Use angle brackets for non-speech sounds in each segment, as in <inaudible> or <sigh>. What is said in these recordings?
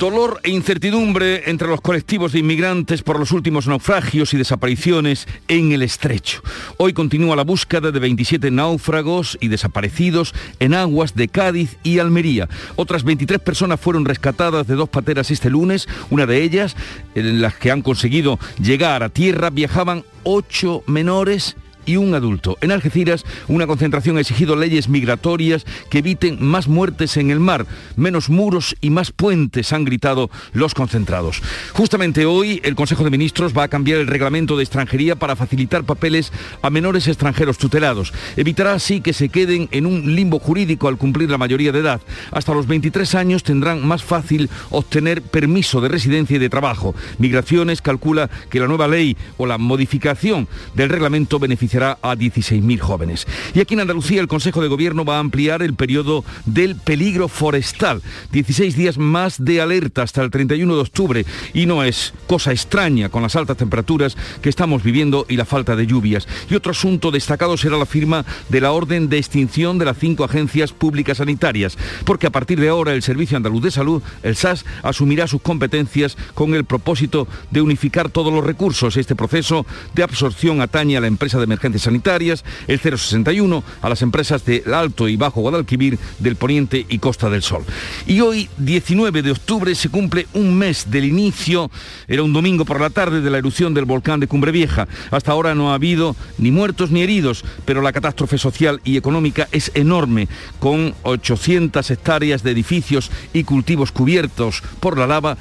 Dolor e incertidumbre entre los colectivos de inmigrantes por los últimos naufragios y desapariciones en el estrecho. Hoy continúa la búsqueda de 27 náufragos y desaparecidos en aguas de Cádiz y Almería. Otras 23 personas fueron rescatadas de dos pateras este lunes. Una de ellas, en las que han conseguido llegar a tierra, viajaban ocho menores y un adulto. En Algeciras, una concentración ha exigido leyes migratorias que eviten más muertes en el mar, menos muros y más puentes, han gritado los concentrados. Justamente hoy, el Consejo de Ministros va a cambiar el reglamento de extranjería para facilitar papeles a menores extranjeros tutelados. Evitará así que se queden en un limbo jurídico al cumplir la mayoría de edad. Hasta los 23 años tendrán más fácil obtener permiso de residencia y de trabajo. Migraciones calcula que la nueva ley o la modificación del reglamento beneficiará a 16.000 jóvenes. Y aquí en Andalucía el Consejo de Gobierno va a ampliar el periodo del peligro forestal. 16 días más de alerta hasta el 31 de octubre. Y no es cosa extraña con las altas temperaturas que estamos viviendo y la falta de lluvias. Y otro asunto destacado será la firma de la orden de extinción de las cinco agencias públicas sanitarias. Porque a partir de ahora el Servicio Andaluz de Salud, el SAS, asumirá sus competencias con el propósito de unificar todos los recursos. Este proceso de absorción atañe a la empresa de emergencia sanitarias, el 061 a las empresas de Alto y Bajo Guadalquivir, del Poniente y Costa del Sol. Y hoy, 19 de octubre, se cumple un mes del inicio, era un domingo por la tarde, de la erupción del volcán de Cumbre Vieja. Hasta ahora no ha habido ni muertos ni heridos, pero la catástrofe social y económica es enorme, con 800 hectáreas de edificios y cultivos cubiertos por la lava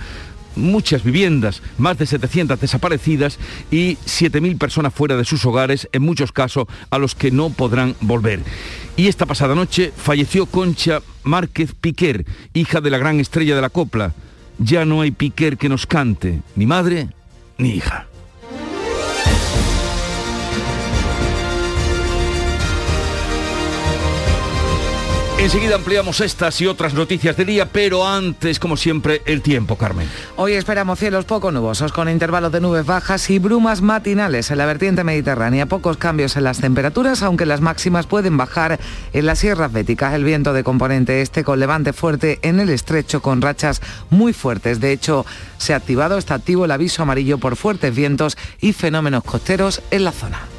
muchas viviendas, más de 700 desaparecidas y 7.000 personas fuera de sus hogares, en muchos casos a los que no podrán volver. Y esta pasada noche falleció Concha Márquez Piquer, hija de la gran estrella de la copla. Ya no hay Piquer que nos cante, ni madre ni hija. Enseguida ampliamos estas y otras noticias del día, pero antes, como siempre, el tiempo, Carmen. Hoy esperamos cielos poco nubosos, con intervalos de nubes bajas y brumas matinales en la vertiente mediterránea. Pocos cambios en las temperaturas, aunque las máximas pueden bajar en las sierras béticas. El viento de componente este con levante fuerte en el estrecho, con rachas muy fuertes. De hecho, se ha activado, está activo el aviso amarillo por fuertes vientos y fenómenos costeros en la zona.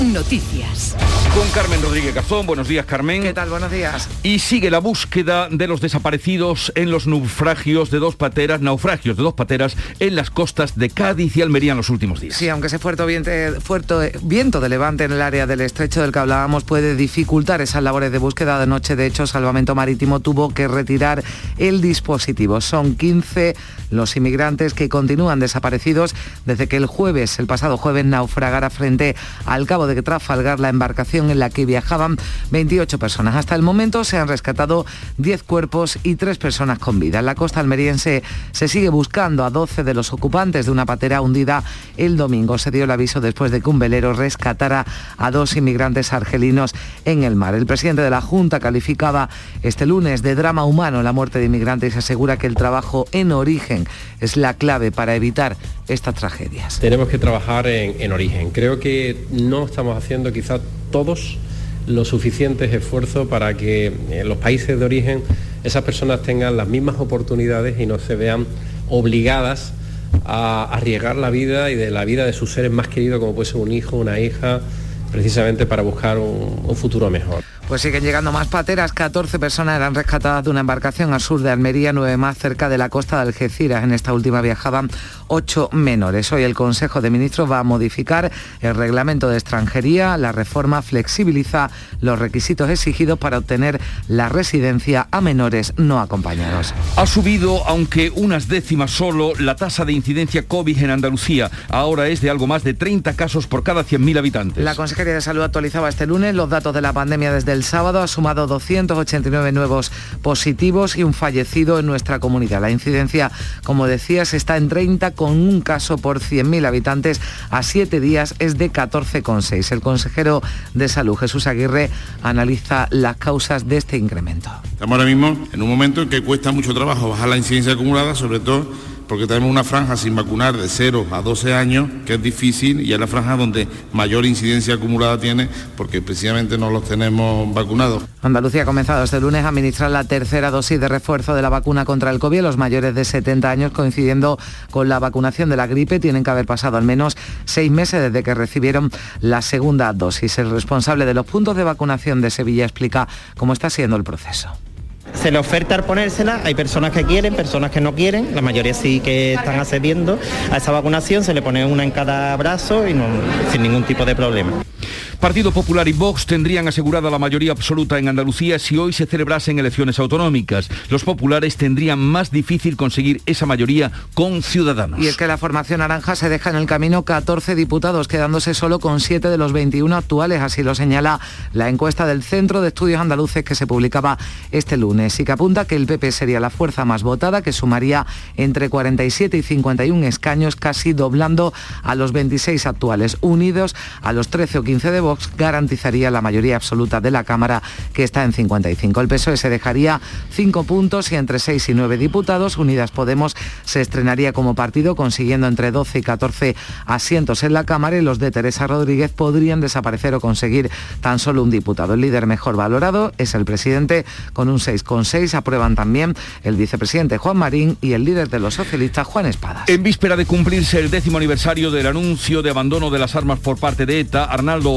Noticias. Con Carmen Rodríguez Cazón. Buenos días, Carmen. ¿Qué tal? Buenos días. Y sigue la búsqueda de los desaparecidos en los naufragios de dos pateras, naufragios de dos pateras en las costas de Cádiz y Almería en los últimos días. Sí, aunque ese fuerte viento, fuerte viento de levante en el área del estrecho del que hablábamos puede dificultar esas labores de búsqueda de noche. De hecho, Salvamento Marítimo tuvo que retirar el dispositivo. Son 15 los inmigrantes que continúan desaparecidos desde que el jueves, el pasado jueves, naufragara frente al cabo de Trafalgar la embarcación en la que viajaban 28 personas. Hasta el momento se han rescatado 10 cuerpos y 3 personas con vida. En la costa almeriense se sigue buscando a 12 de los ocupantes de una patera hundida el domingo. Se dio el aviso después de que un velero rescatara a dos inmigrantes argelinos en el mar. El presidente de la Junta calificaba este lunes de drama humano la muerte de inmigrantes y asegura que el trabajo en origen es la clave para evitar estas tragedias. Tenemos que trabajar en, en origen. Creo que no estamos haciendo quizá todos los suficientes esfuerzos para que en los países de origen esas personas tengan las mismas oportunidades y no se vean obligadas a arriesgar la vida y de la vida de sus seres más queridos como puede ser un hijo, una hija, precisamente para buscar un, un futuro mejor. Pues siguen llegando más pateras. 14 personas eran rescatadas de una embarcación al sur de Almería, nueve más cerca de la costa de Algeciras. En esta última viajaban ocho menores. Hoy el Consejo de Ministros va a modificar el reglamento de extranjería. La reforma flexibiliza los requisitos exigidos para obtener la residencia a menores no acompañados. Ha subido, aunque unas décimas solo, la tasa de incidencia COVID en Andalucía. Ahora es de algo más de 30 casos por cada 100.000 habitantes. La Consejería de Salud actualizaba este lunes los datos de la pandemia desde el el sábado ha sumado 289 nuevos positivos y un fallecido en nuestra comunidad. La incidencia, como decías, está en 30 con un caso por 100.000 habitantes a 7 días es de 14,6. El consejero de Salud, Jesús Aguirre, analiza las causas de este incremento. Estamos ahora mismo en un momento en que cuesta mucho trabajo bajar la incidencia acumulada, sobre todo porque tenemos una franja sin vacunar de 0 a 12 años, que es difícil y es la franja donde mayor incidencia acumulada tiene, porque precisamente no los tenemos vacunados. Andalucía ha comenzado este lunes a administrar la tercera dosis de refuerzo de la vacuna contra el COVID los mayores de 70 años, coincidiendo con la vacunación de la gripe. Tienen que haber pasado al menos seis meses desde que recibieron la segunda dosis. El responsable de los puntos de vacunación de Sevilla explica cómo está siendo el proceso. Se le oferta al ponérsela, hay personas que quieren, personas que no quieren, la mayoría sí que están accediendo a esa vacunación, se le pone una en cada brazo y sin ningún tipo de problema. Partido Popular y Vox tendrían asegurada la mayoría absoluta en Andalucía si hoy se celebrasen elecciones autonómicas. Los populares tendrían más difícil conseguir esa mayoría con Ciudadanos. Y es que la formación naranja se deja en el camino 14 diputados, quedándose solo con 7 de los 21 actuales, así lo señala la encuesta del Centro de Estudios Andaluces que se publicaba este lunes y que apunta que el PP sería la fuerza más votada, que sumaría entre 47 y 51 escaños, casi doblando a los 26 actuales, unidos a los 13 o 15 de Vox garantizaría la mayoría absoluta de la Cámara, que está en 55. El PSOE se dejaría cinco puntos y entre 6 y 9 diputados. Unidas Podemos se estrenaría como partido, consiguiendo entre 12 y 14 asientos en la Cámara y los de Teresa Rodríguez podrían desaparecer o conseguir tan solo un diputado. El líder mejor valorado es el presidente con un 6,6. Aprueban también el vicepresidente Juan Marín y el líder de los socialistas Juan Espadas. En víspera de cumplirse el décimo aniversario del anuncio de abandono de las armas por parte de ETA, Arnaldo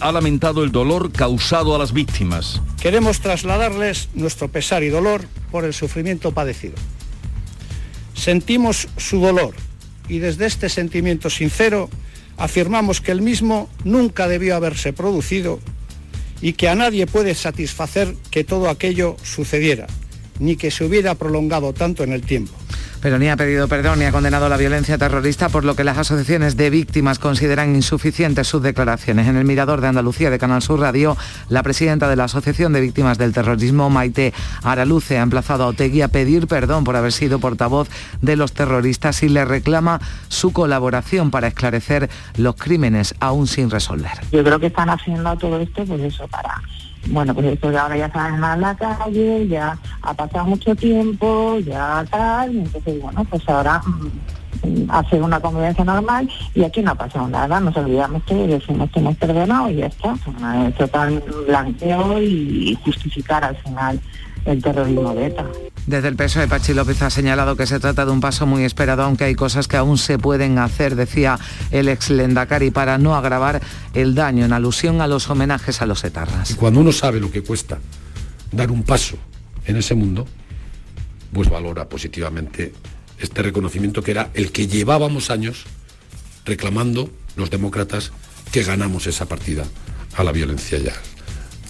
Ha lamentado el dolor causado a las víctimas. Queremos trasladarles nuestro pesar y dolor por el sufrimiento padecido. Sentimos su dolor y desde este sentimiento sincero afirmamos que el mismo nunca debió haberse producido y que a nadie puede satisfacer que todo aquello sucediera, ni que se hubiera prolongado tanto en el tiempo pero ni ha pedido perdón ni ha condenado la violencia terrorista, por lo que las asociaciones de víctimas consideran insuficientes sus declaraciones. En el Mirador de Andalucía de Canal Sur Radio, la presidenta de la Asociación de Víctimas del Terrorismo, Maite Araluce, ha emplazado a Otegui a pedir perdón por haber sido portavoz de los terroristas y le reclama su colaboración para esclarecer los crímenes aún sin resolver. Yo creo que están haciendo todo esto pues eso para bueno, pues esto ya ahora ya salen a la calle, ya ha pasado mucho tiempo, ya tal, entonces bueno, pues ahora mm, hacer una convivencia normal y aquí no ha pasado nada, nos olvidamos que decimos que hemos perdonado y ya está. Total blanqueo y justificar al final el terrorismo de ETA. Desde el peso de Pachi López ha señalado que se trata de un paso muy esperado, aunque hay cosas que aún se pueden hacer, decía el ex Lendakari, para no agravar el daño, en alusión a los homenajes a los etarras. Y cuando uno sabe lo que cuesta dar un paso en ese mundo, pues valora positivamente este reconocimiento que era el que llevábamos años reclamando los demócratas que ganamos esa partida a la violencia ya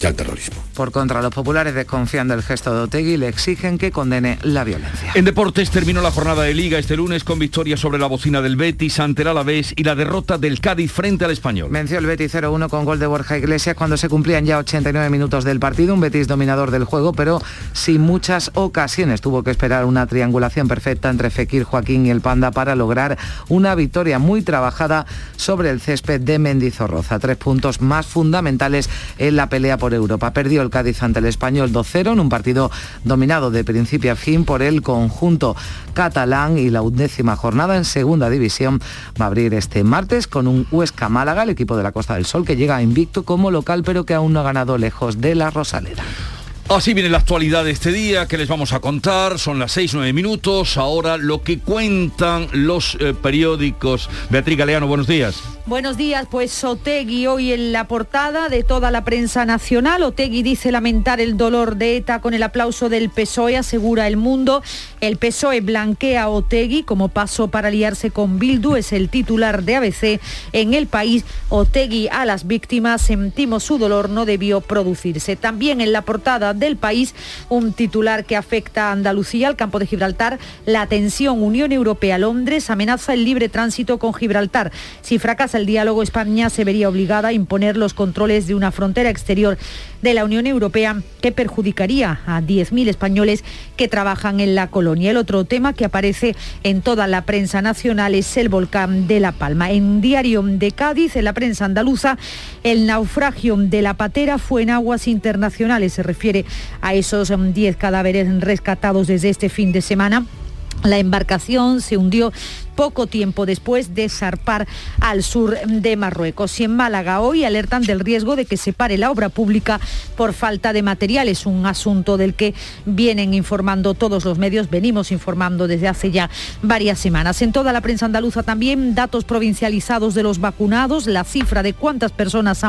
y al terrorismo. Por contra, los populares desconfían del gesto de Otegui y le exigen que condene la violencia. En deportes terminó la jornada de Liga este lunes con victoria sobre la bocina del Betis ante el Alavés y la derrota del Cádiz frente al Español. Venció el Betis 0-1 con gol de Borja Iglesias cuando se cumplían ya 89 minutos del partido, un Betis dominador del juego, pero sin muchas ocasiones. Tuvo que esperar una triangulación perfecta entre Fekir, Joaquín y el Panda para lograr una victoria muy trabajada sobre el césped de Mendizorroza. Tres puntos más fundamentales en la pelea por Europa. Perdió el Cádiz ante el Español 2-0 en un partido dominado de principio a fin por el conjunto catalán y la undécima jornada en segunda división va a abrir este martes con un Huesca Málaga, el equipo de la Costa del Sol que llega invicto como local pero que aún no ha ganado lejos de la Rosaleda. Así viene la actualidad de este día que les vamos a contar. Son las 6, 9 minutos. Ahora lo que cuentan los eh, periódicos. Beatriz Galeano, buenos días. Buenos días, pues Otegui hoy en la portada de toda la prensa nacional. Otegui dice lamentar el dolor de ETA con el aplauso del PSOE, asegura el mundo. El PSOE blanquea a Otegui como paso para aliarse con Bildu, es el titular de ABC. En el país, Otegui a las víctimas, sentimos su dolor, no debió producirse. También en la portada del país, un titular que afecta a Andalucía, al campo de Gibraltar, la tensión Unión Europea-Londres amenaza el libre tránsito con Gibraltar. Si fracasa el diálogo, España se vería obligada a imponer los controles de una frontera exterior de la Unión Europea que perjudicaría a 10.000 españoles que trabajan en la colonia. El otro tema que aparece en toda la prensa nacional es el volcán de La Palma. En Diario de Cádiz, en la prensa andaluza, el naufragio de la patera fue en aguas internacionales. Se refiere a esos 10 cadáveres rescatados desde este fin de semana. La embarcación se hundió poco tiempo después de zarpar al sur de Marruecos. Y en Málaga hoy alertan del riesgo de que se pare la obra pública por falta de material. Es un asunto del que vienen informando todos los medios, venimos informando desde hace ya varias semanas. En toda la prensa andaluza también datos provincializados de los vacunados, la cifra de cuántas personas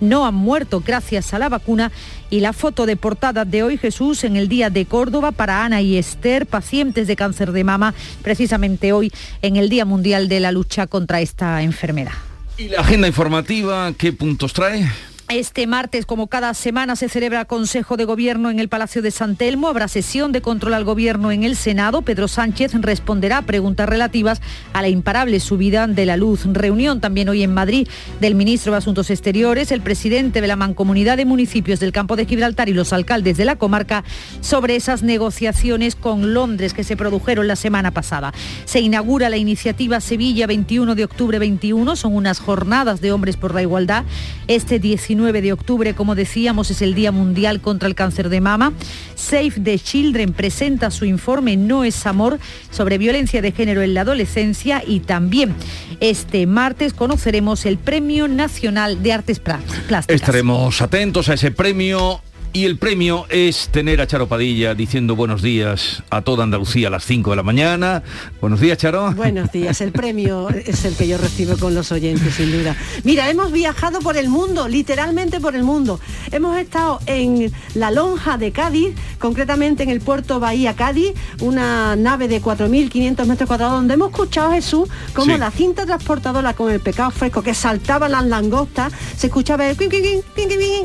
no han muerto gracias a la vacuna y la foto de portada de hoy Jesús en el día de Córdoba para Ana y Esther, pacientes de cáncer de mama, precisamente hoy en el Día Mundial de la Lucha contra esta enfermedad. ¿Y la agenda informativa qué puntos trae? Este martes, como cada semana, se celebra Consejo de Gobierno en el Palacio de San Telmo. Habrá sesión de control al Gobierno en el Senado. Pedro Sánchez responderá preguntas relativas a la imparable subida de la luz. Reunión también hoy en Madrid del ministro de Asuntos Exteriores, el presidente de la Mancomunidad de Municipios del Campo de Gibraltar y los alcaldes de la comarca sobre esas negociaciones con Londres que se produjeron la semana pasada. Se inaugura la iniciativa Sevilla 21 de octubre 21. Son unas jornadas de hombres por la igualdad. Este 19 9 de octubre, como decíamos, es el Día Mundial contra el Cáncer de Mama. Save the Children presenta su informe No es amor sobre violencia de género en la adolescencia y también este martes conoceremos el Premio Nacional de Artes Plásticas. Estaremos atentos a ese premio y el premio es tener a Charo Padilla diciendo buenos días a toda Andalucía a las 5 de la mañana. Buenos días, Charo. Buenos días. El premio es el que yo recibo con los oyentes, sin duda. Mira, hemos viajado por el mundo, literalmente por el mundo. Hemos estado en la lonja de Cádiz, concretamente en el puerto Bahía Cádiz, una nave de 4.500 metros cuadrados, donde hemos escuchado a Jesús como la cinta transportadora con el pecado fresco que saltaba las langostas, se escuchaba el...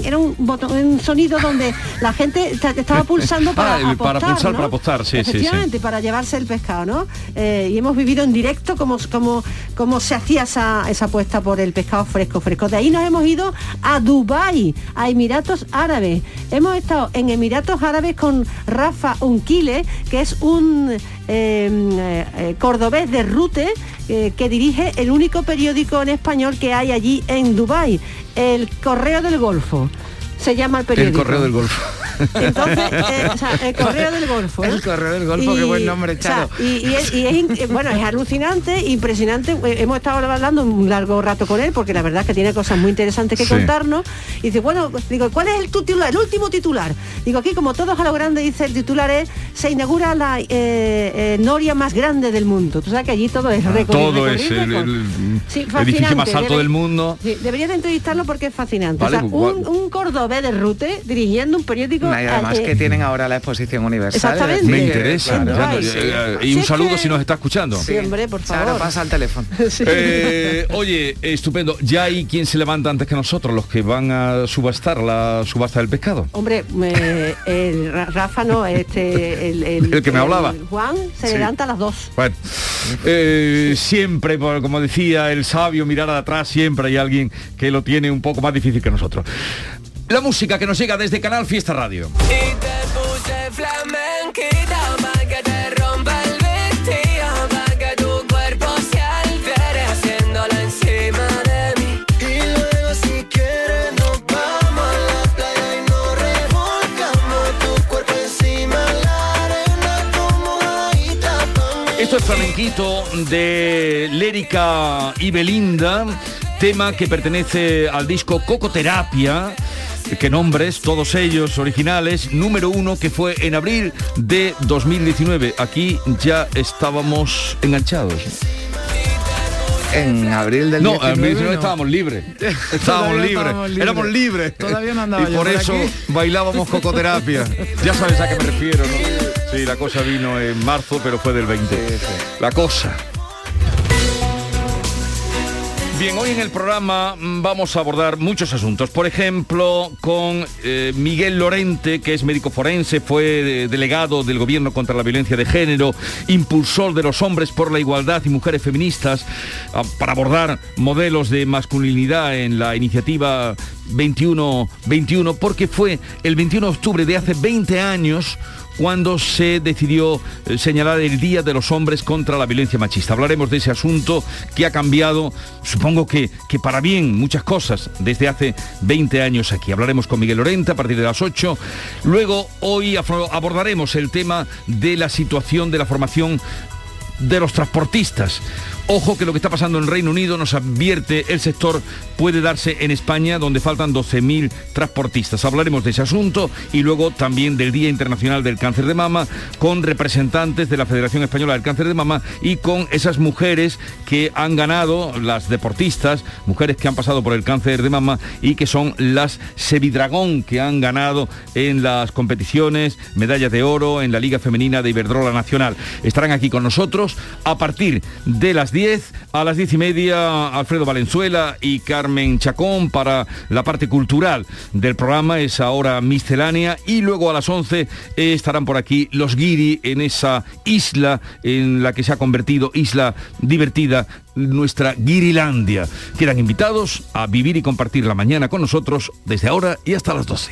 Era un, botón, un sonido donde la gente estaba pulsando para ah, apostar, para pulsar, para apostar, sí, Efectivamente, para llevarse el pescado, ¿no? Eh, y hemos vivido en directo cómo, como cómo se hacía esa, esa apuesta por el pescado fresco, fresco. De ahí nos hemos ido a Dubai, a Emiratos Árabes. Hemos estado en Emiratos Árabes con Rafa Unquile, que es un eh, eh, cordobés de Rute que dirige el único periódico en español que hay allí en Dubai, el Correo del Golfo se llama el periódico. El correo del Golfo. Entonces, eh, el <laughs> correo del Golfo. El correo del Golfo, qué buen nombre, Charo. y, es, eh, bueno, es alucinante, impresionante. Eh, hemos estado hablando un largo rato con él, porque la verdad es que tiene cosas muy interesantes que contarnos. Y dice, bueno, digo, ¿cuál es el titular, el último titular? Digo, aquí como todos a lo grande dice el titular es, se inaugura la noria más grande del mundo. Tú sabes que allí todo es ah, récord. Todo es el, edificio más alto del mundo. deberías de entrevistarlo porque es fascinante. o sea, un, un cordobés de Rute dirigiendo un periódico y además que tienen ahora la exposición universal. Exactamente. Me interesa. y un saludo si nos está escuchando. Sí, hombre, por favor. Ahora pasa al teléfono. <laughs> Eh, oye, estupendo. Ya hay quien se levanta antes que nosotros, los que van a subastar la subasta del pescado. Hombre, el Rafa no, este, el, <laughs> que me hablaba. Juan se levanta a las dos. Bueno, eh, siempre, como decía el sabio, mirar atrás, siempre hay alguien que lo tiene un poco más difícil que nosotros. La música que nos llega desde Canal Fiesta Radio. Esto es flamenquito de Lérica y Belinda, tema que pertenece al disco Cocoterapia qué nombres, todos ellos originales, número uno que fue en abril de 2019. Aquí ya estábamos enganchados. En abril del No, en abril no. estábamos libres. <laughs> Estábamos libres. Éramos libres. Todavía no andaba Y por eso bailábamos cocoterapia. ya sabes a qué me refiero, ¿no? Sí, la cosa vino en marzo, pero fue del 20. La cosa. Bien, hoy en el programa mm, vamos a abordar muchos asuntos. Por ejemplo, con eh, Miguel Lorente, que es médico forense, fue eh, delegado del Gobierno contra la Violencia de Género, impulsor de los hombres por la igualdad y mujeres feministas, ah, para abordar modelos de masculinidad en la iniciativa 21-21, porque fue el 21 de octubre de hace 20 años cuando se decidió eh, señalar el Día de los Hombres contra la Violencia Machista. Hablaremos de ese asunto que ha cambiado, supongo que, que para bien, muchas cosas desde hace 20 años aquí. Hablaremos con Miguel Lorente a partir de las 8. Luego, hoy abordaremos el tema de la situación de la formación de los transportistas. Ojo que lo que está pasando en Reino Unido nos advierte el sector puede darse en España donde faltan 12.000 transportistas. Hablaremos de ese asunto y luego también del Día Internacional del Cáncer de Mama con representantes de la Federación Española del Cáncer de Mama y con esas mujeres que han ganado, las deportistas, mujeres que han pasado por el cáncer de mama y que son las Sevidragón que han ganado en las competiciones, medallas de oro en la Liga Femenina de Iberdrola Nacional. Estarán aquí con nosotros a partir de las 10, a las 10 y media Alfredo Valenzuela y Carmen Chacón para la parte cultural del programa, es ahora miscelánea, y luego a las 11 estarán por aquí los guiri en esa isla en la que se ha convertido isla divertida nuestra Guirilandia. Quedan invitados a vivir y compartir la mañana con nosotros desde ahora y hasta las 12.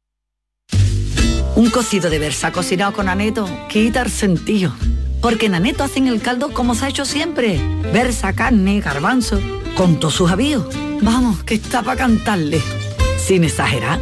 Un cocido de versa cocinado con aneto quita el sentido. Porque en aneto hacen el caldo como se ha hecho siempre. Versa, carne, garbanzo, con todos sus avíos. Vamos, que está para cantarle. Sin exagerar.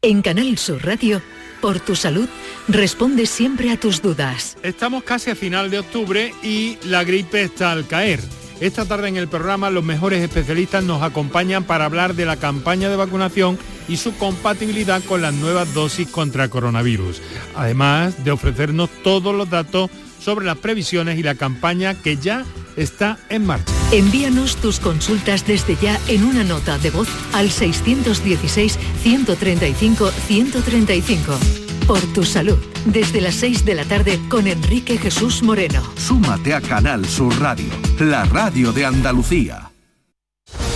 En Canal Sur Radio, por tu salud, responde siempre a tus dudas. Estamos casi a final de octubre y la gripe está al caer. Esta tarde en el programa los mejores especialistas nos acompañan para hablar de la campaña de vacunación y su compatibilidad con las nuevas dosis contra coronavirus, además de ofrecernos todos los datos sobre las previsiones y la campaña que ya está en marcha. Envíanos tus consultas desde ya en una nota de voz al 616-135-135. Por tu salud, desde las 6 de la tarde con Enrique Jesús Moreno. Súmate a Canal Sur Radio, la radio de Andalucía.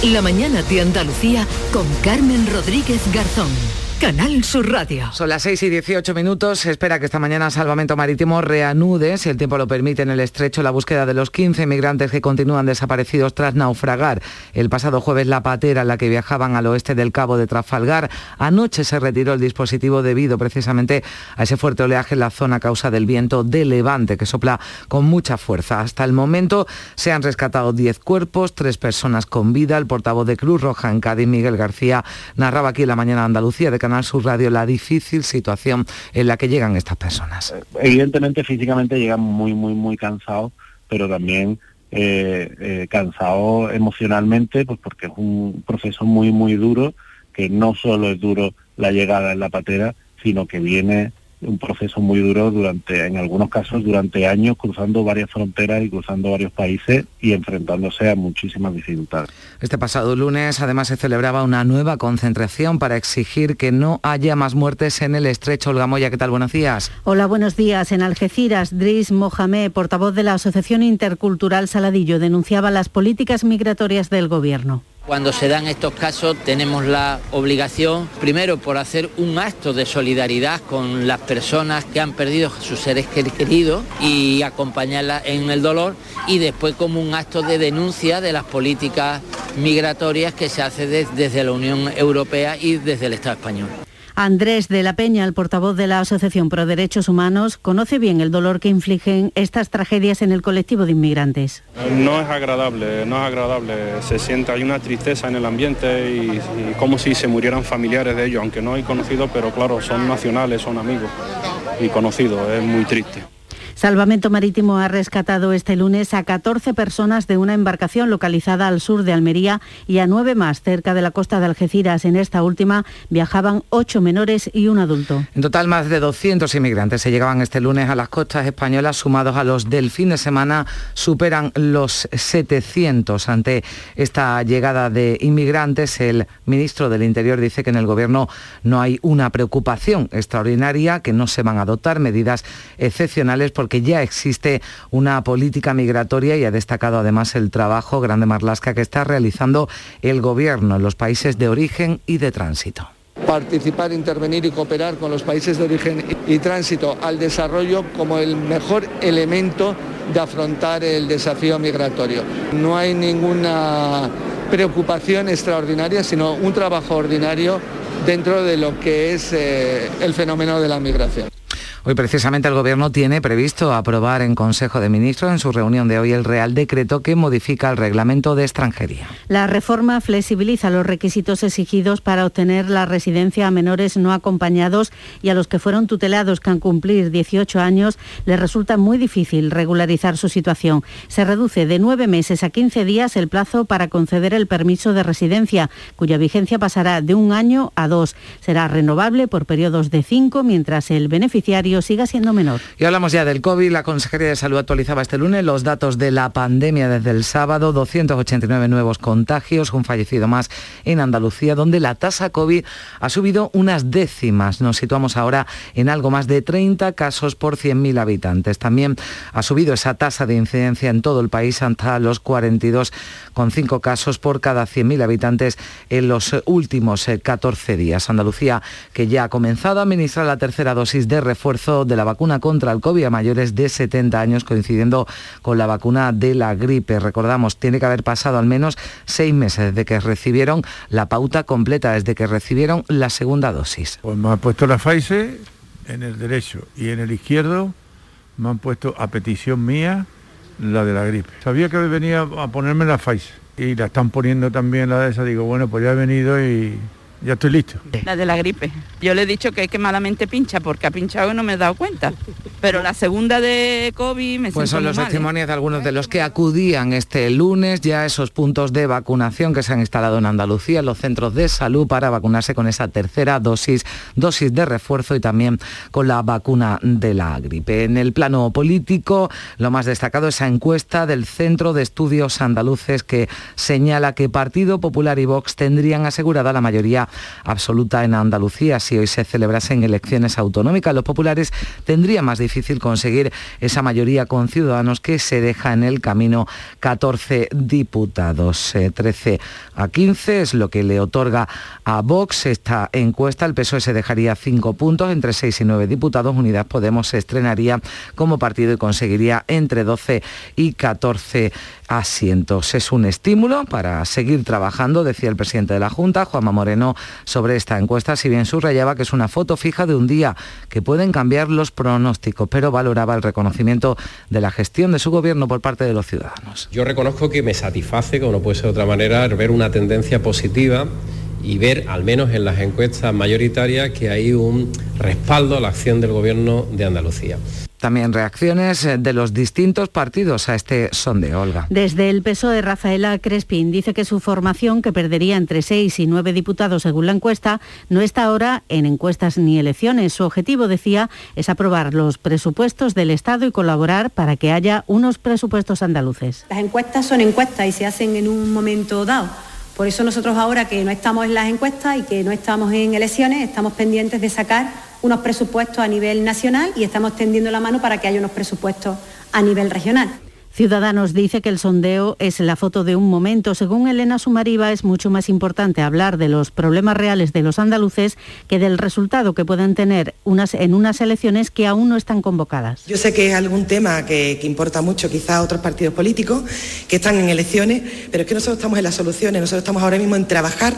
La mañana de Andalucía con Carmen Rodríguez Garzón. Canal Sur Radio. Son las 6 y 18 minutos. Se espera que esta mañana Salvamento Marítimo reanude, si el tiempo lo permite, en el estrecho la búsqueda de los 15 migrantes que continúan desaparecidos tras naufragar. El pasado jueves la patera en la que viajaban al oeste del Cabo de Trafalgar. Anoche se retiró el dispositivo debido precisamente a ese fuerte oleaje en la zona a causa del viento de levante que sopla con mucha fuerza. Hasta el momento se han rescatado 10 cuerpos, 3 personas con vida. El portavoz de Cruz Roja en Cádiz, Miguel García, narraba aquí en la mañana Andalucía de Canal Radio la difícil situación en la que llegan estas personas. Evidentemente físicamente llegan muy, muy, muy cansados, pero también eh, eh, cansados emocionalmente, pues porque es un proceso muy, muy duro, que no solo es duro la llegada en la patera, sino que viene un proceso muy duro durante, en algunos casos, durante años, cruzando varias fronteras y cruzando varios países y enfrentándose a muchísimas dificultades. Este pasado lunes, además, se celebraba una nueva concentración para exigir que no haya más muertes en el estrecho. Olga Moya, ¿qué tal? Buenos días. Hola, buenos días. En Algeciras, Dris Mohamed, portavoz de la Asociación Intercultural Saladillo, denunciaba las políticas migratorias del Gobierno. Cuando se dan estos casos tenemos la obligación, primero por hacer un acto de solidaridad con las personas que han perdido sus seres queridos y acompañarlas en el dolor y después como un acto de denuncia de las políticas migratorias que se hace desde la Unión Europea y desde el Estado español. Andrés de la Peña, el portavoz de la Asociación Pro Derechos Humanos, conoce bien el dolor que infligen estas tragedias en el colectivo de inmigrantes. No es agradable, no es agradable. Se siente, hay una tristeza en el ambiente y, y como si se murieran familiares de ellos, aunque no hay conocidos, pero claro, son nacionales, son amigos y conocidos. Es muy triste. Salvamento Marítimo ha rescatado este lunes a 14 personas de una embarcación localizada al sur de Almería y a nueve más cerca de la costa de Algeciras. En esta última viajaban ocho menores y un adulto. En total, más de 200 inmigrantes se llegaban este lunes a las costas españolas, sumados a los del fin de semana, superan los 700. Ante esta llegada de inmigrantes, el ministro del Interior dice que en el Gobierno no hay una preocupación extraordinaria, que no se van a adoptar medidas excepcionales porque ya existe una política migratoria y ha destacado además el trabajo grande Marlasca que está realizando el Gobierno en los países de origen y de tránsito participar, intervenir y cooperar con los países de origen y tránsito al desarrollo como el mejor elemento de afrontar el desafío migratorio. No hay ninguna preocupación extraordinaria, sino un trabajo ordinario dentro de lo que es eh, el fenómeno de la migración. Hoy precisamente el Gobierno tiene previsto aprobar en Consejo de Ministros en su reunión de hoy el Real Decreto que modifica el reglamento de extranjería. La reforma flexibiliza los requisitos exigidos para obtener la residencia a menores no acompañados y a los que fueron tutelados que han cumplir 18 años les resulta muy difícil regularizar su situación. Se reduce de nueve meses a 15 días el plazo para conceder el permiso de residencia, cuya vigencia pasará de un año a dos. Será renovable por periodos de cinco mientras el beneficiario siga siendo menor. Y hablamos ya del COVID. La Consejería de Salud actualizaba este lunes los datos de la pandemia desde el sábado. 289 nuevos contagios, un fallecido más en Andalucía, donde la tasa COVID ha subido unas décimas. Nos situamos ahora en algo más de 30 casos por 100.000 habitantes. También ha subido esa tasa de incidencia en todo el país hasta los 42,5 casos por cada 100.000 habitantes en los últimos 14 días. Andalucía, que ya ha comenzado a administrar la tercera dosis de refuerzo de la vacuna contra el COVID a mayores de 70 años, coincidiendo con la vacuna de la gripe. Recordamos, tiene que haber pasado al menos seis meses desde que recibieron la pauta completa, desde que recibieron la segunda dosis. Pues me han puesto la Pfizer en el derecho y en el izquierdo me han puesto a petición mía la de la gripe. Sabía que venía a ponerme la Pfizer y la están poniendo también la de esa. Digo, bueno, pues ya he venido y ya estoy listo. La de la gripe. Yo le he dicho que es que malamente pincha porque ha pinchado y no me he dado cuenta. Pero la segunda de COVID me Pues son los ¿eh? testimonios de algunos de los que acudían este lunes ya a esos puntos de vacunación que se han instalado en Andalucía, en los centros de salud para vacunarse con esa tercera dosis, dosis de refuerzo y también con la vacuna de la gripe. En el plano político, lo más destacado es esa encuesta del Centro de Estudios Andaluces que señala que Partido Popular y Vox tendrían asegurada la mayoría absoluta en Andalucía si hoy se celebrasen elecciones autonómicas. Los populares tendrían más difícil conseguir esa mayoría con ciudadanos que se deja en el camino 14 diputados. Eh, 13 a 15 es lo que le otorga a Vox esta encuesta. El PSOE se dejaría 5 puntos entre 6 y 9 diputados. Unidas Podemos se estrenaría como partido y conseguiría entre 12 y 14 asientos. Es un estímulo para seguir trabajando, decía el presidente de la Junta, Juanma Moreno, sobre esta encuesta, si bien subrayaba que es una foto fija de un día, que pueden cambiar los pronósticos, pero valoraba el reconocimiento de la gestión de su gobierno por parte de los ciudadanos. Yo reconozco que me satisface, como no puede ser de otra manera, ver una tendencia positiva y ver, al menos en las encuestas mayoritarias, que hay un respaldo a la acción del Gobierno de Andalucía. También reacciones eh, de los distintos partidos a este sondeo, Olga. Desde el PSOE, Rafaela Crespín dice que su formación, que perdería entre 6 y 9 diputados según la encuesta, no está ahora en encuestas ni elecciones. Su objetivo, decía, es aprobar los presupuestos del Estado y colaborar para que haya unos presupuestos andaluces. Las encuestas son encuestas y se hacen en un momento dado. Por eso nosotros ahora que no estamos en las encuestas y que no estamos en elecciones, estamos pendientes de sacar unos presupuestos a nivel nacional y estamos tendiendo la mano para que haya unos presupuestos a nivel regional. Ciudadanos dice que el sondeo es la foto de un momento. Según Elena Sumariva, es mucho más importante hablar de los problemas reales de los andaluces que del resultado que pueden tener unas, en unas elecciones que aún no están convocadas. Yo sé que es algún tema que, que importa mucho quizá a otros partidos políticos que están en elecciones, pero es que nosotros estamos en las soluciones, nosotros estamos ahora mismo en trabajar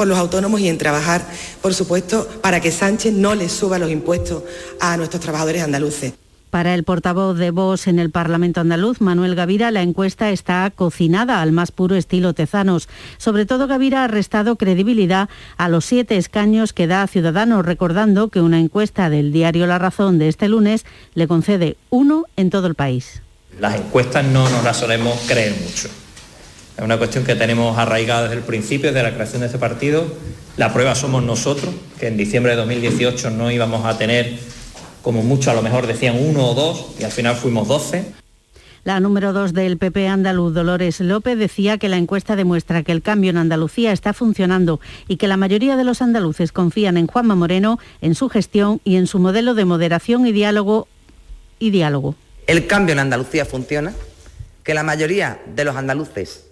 por los autónomos y en trabajar, por supuesto, para que Sánchez no les suba los impuestos a nuestros trabajadores andaluces. Para el portavoz de Vox en el Parlamento andaluz, Manuel Gavira, la encuesta está cocinada al más puro estilo Tezanos. Sobre todo, Gavira ha restado credibilidad a los siete escaños que da a Ciudadanos, recordando que una encuesta del diario La Razón de este lunes le concede uno en todo el país. Las encuestas no nos las solemos creer mucho. Es una cuestión que tenemos arraigada desde el principio, desde la creación de este partido. La prueba somos nosotros, que en diciembre de 2018 no íbamos a tener como mucho a lo mejor decían uno o dos y al final fuimos doce. La número dos del PP andaluz, Dolores López, decía que la encuesta demuestra que el cambio en Andalucía está funcionando y que la mayoría de los andaluces confían en Juanma Moreno, en su gestión y en su modelo de moderación y diálogo. Y diálogo. El cambio en Andalucía funciona, que la mayoría de los andaluces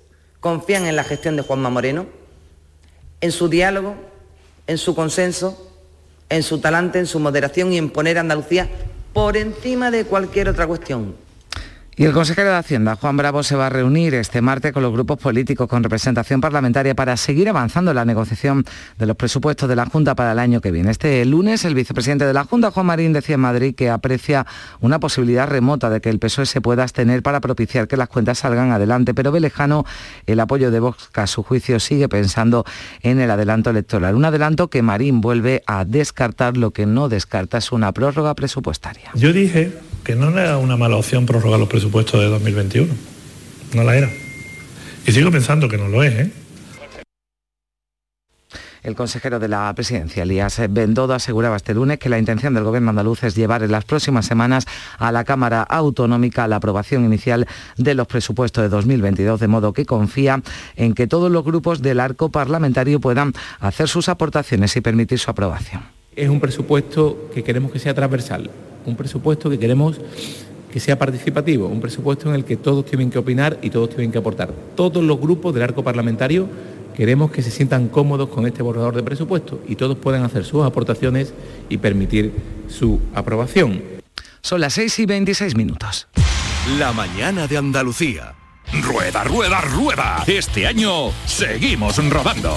confían en la gestión de Juanma Moreno, en su diálogo, en su consenso en su talante, en su moderación y en poner a Andalucía por encima de cualquier otra cuestión. Y el consejero de Hacienda, Juan Bravo, se va a reunir este martes con los grupos políticos con representación parlamentaria para seguir avanzando en la negociación de los presupuestos de la Junta para el año que viene. Este lunes, el vicepresidente de la Junta, Juan Marín, decía en Madrid que aprecia una posibilidad remota de que el PSOE se pueda abstener para propiciar que las cuentas salgan adelante, pero ve lejano el apoyo de Vox, a su juicio sigue pensando en el adelanto electoral. Un adelanto que Marín vuelve a descartar, lo que no descarta es una prórroga presupuestaria. Yo dije que no era una mala opción prorrogar los presupuestos de 2021. No la era. Y sigo pensando que no lo es, ¿eh? El consejero de la presidencia, Elías Bendodo, aseguraba este lunes que la intención del gobierno andaluz es llevar en las próximas semanas a la Cámara Autonómica la aprobación inicial de los presupuestos de 2022, de modo que confía en que todos los grupos del arco parlamentario puedan hacer sus aportaciones y permitir su aprobación. Es un presupuesto que queremos que sea transversal, un presupuesto que queremos que sea participativo, un presupuesto en el que todos tienen que opinar y todos tienen que aportar. Todos los grupos del arco parlamentario queremos que se sientan cómodos con este borrador de presupuesto y todos puedan hacer sus aportaciones y permitir su aprobación. Son las 6 y 26 minutos. La mañana de Andalucía. Rueda, rueda, rueda. Este año seguimos rodando.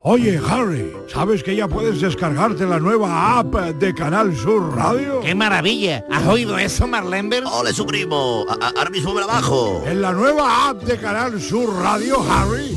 Oye, Harry, ¿sabes que ya puedes descargarte la nueva app de Canal Sur Radio? ¡Qué maravilla! ¿Has oído eso, Marlenber? ¡Ole, su primo! Ahora mismo me la bajo. En la nueva app de Canal Sur Radio, Harry,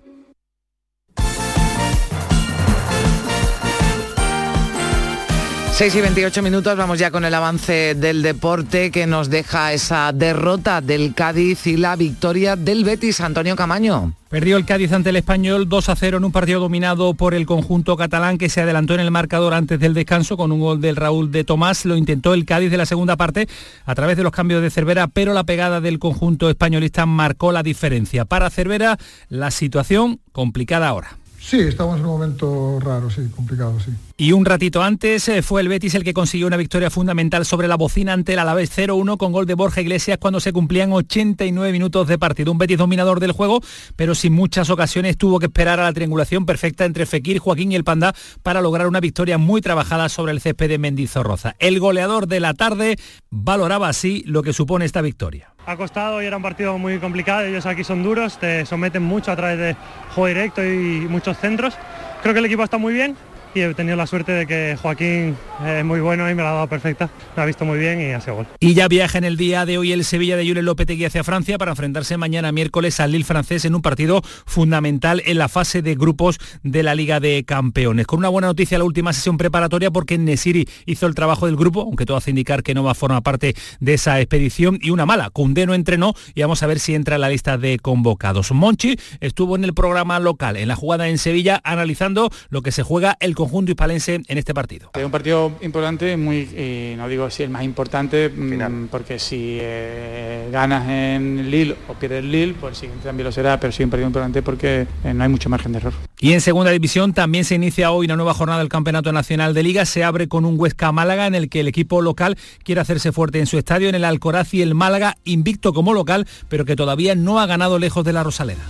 6 y 28 minutos, vamos ya con el avance del deporte que nos deja esa derrota del Cádiz y la victoria del Betis, Antonio Camaño. Perdió el Cádiz ante el Español 2 a 0 en un partido dominado por el conjunto catalán que se adelantó en el marcador antes del descanso con un gol del Raúl de Tomás. Lo intentó el Cádiz de la segunda parte a través de los cambios de Cervera, pero la pegada del conjunto españolista marcó la diferencia. Para Cervera, la situación complicada ahora. Sí, estamos en un momento raro, sí, complicado, sí. Y un ratito antes eh, fue el Betis el que consiguió una victoria fundamental sobre la bocina ante el Alavés 0-1 con gol de Borja Iglesias cuando se cumplían 89 minutos de partido. Un Betis dominador del juego, pero sin muchas ocasiones tuvo que esperar a la triangulación perfecta entre Fekir, Joaquín y el Panda para lograr una victoria muy trabajada sobre el césped de Mendizorroza. El goleador de la tarde valoraba así lo que supone esta victoria. Ha costado y era un partido muy complicado, ellos aquí son duros, te someten mucho a través de juego directo y muchos centros. Creo que el equipo está muy bien, y he tenido la suerte de que Joaquín es muy bueno y me la ha dado perfecta, me ha visto muy bien y ha sido gol. Y ya viaja en el día de hoy el Sevilla de Julen Lopetegui hacia Francia para enfrentarse mañana miércoles al Lille francés en un partido fundamental en la fase de grupos de la Liga de Campeones. Con una buena noticia la última sesión preparatoria porque Nesiri hizo el trabajo del grupo, aunque todo hace indicar que no va a formar parte de esa expedición, y una mala, Cundé no entrenó y vamos a ver si entra en la lista de convocados. Monchi estuvo en el programa local, en la jugada en Sevilla, analizando lo que se juega el conjunto hispalense en este partido. Es un partido importante, muy, eh, no digo si el más importante, mm, porque si eh, ganas en Lille o pierdes Lille, pues el siguiente también lo será, pero sí un partido importante porque eh, no hay mucho margen de error. Y en segunda división también se inicia hoy una nueva jornada del Campeonato Nacional de Liga. Se abre con un Huesca Málaga en el que el equipo local quiere hacerse fuerte en su estadio en el Alcoraz y el Málaga invicto como local, pero que todavía no ha ganado lejos de la Rosaleda.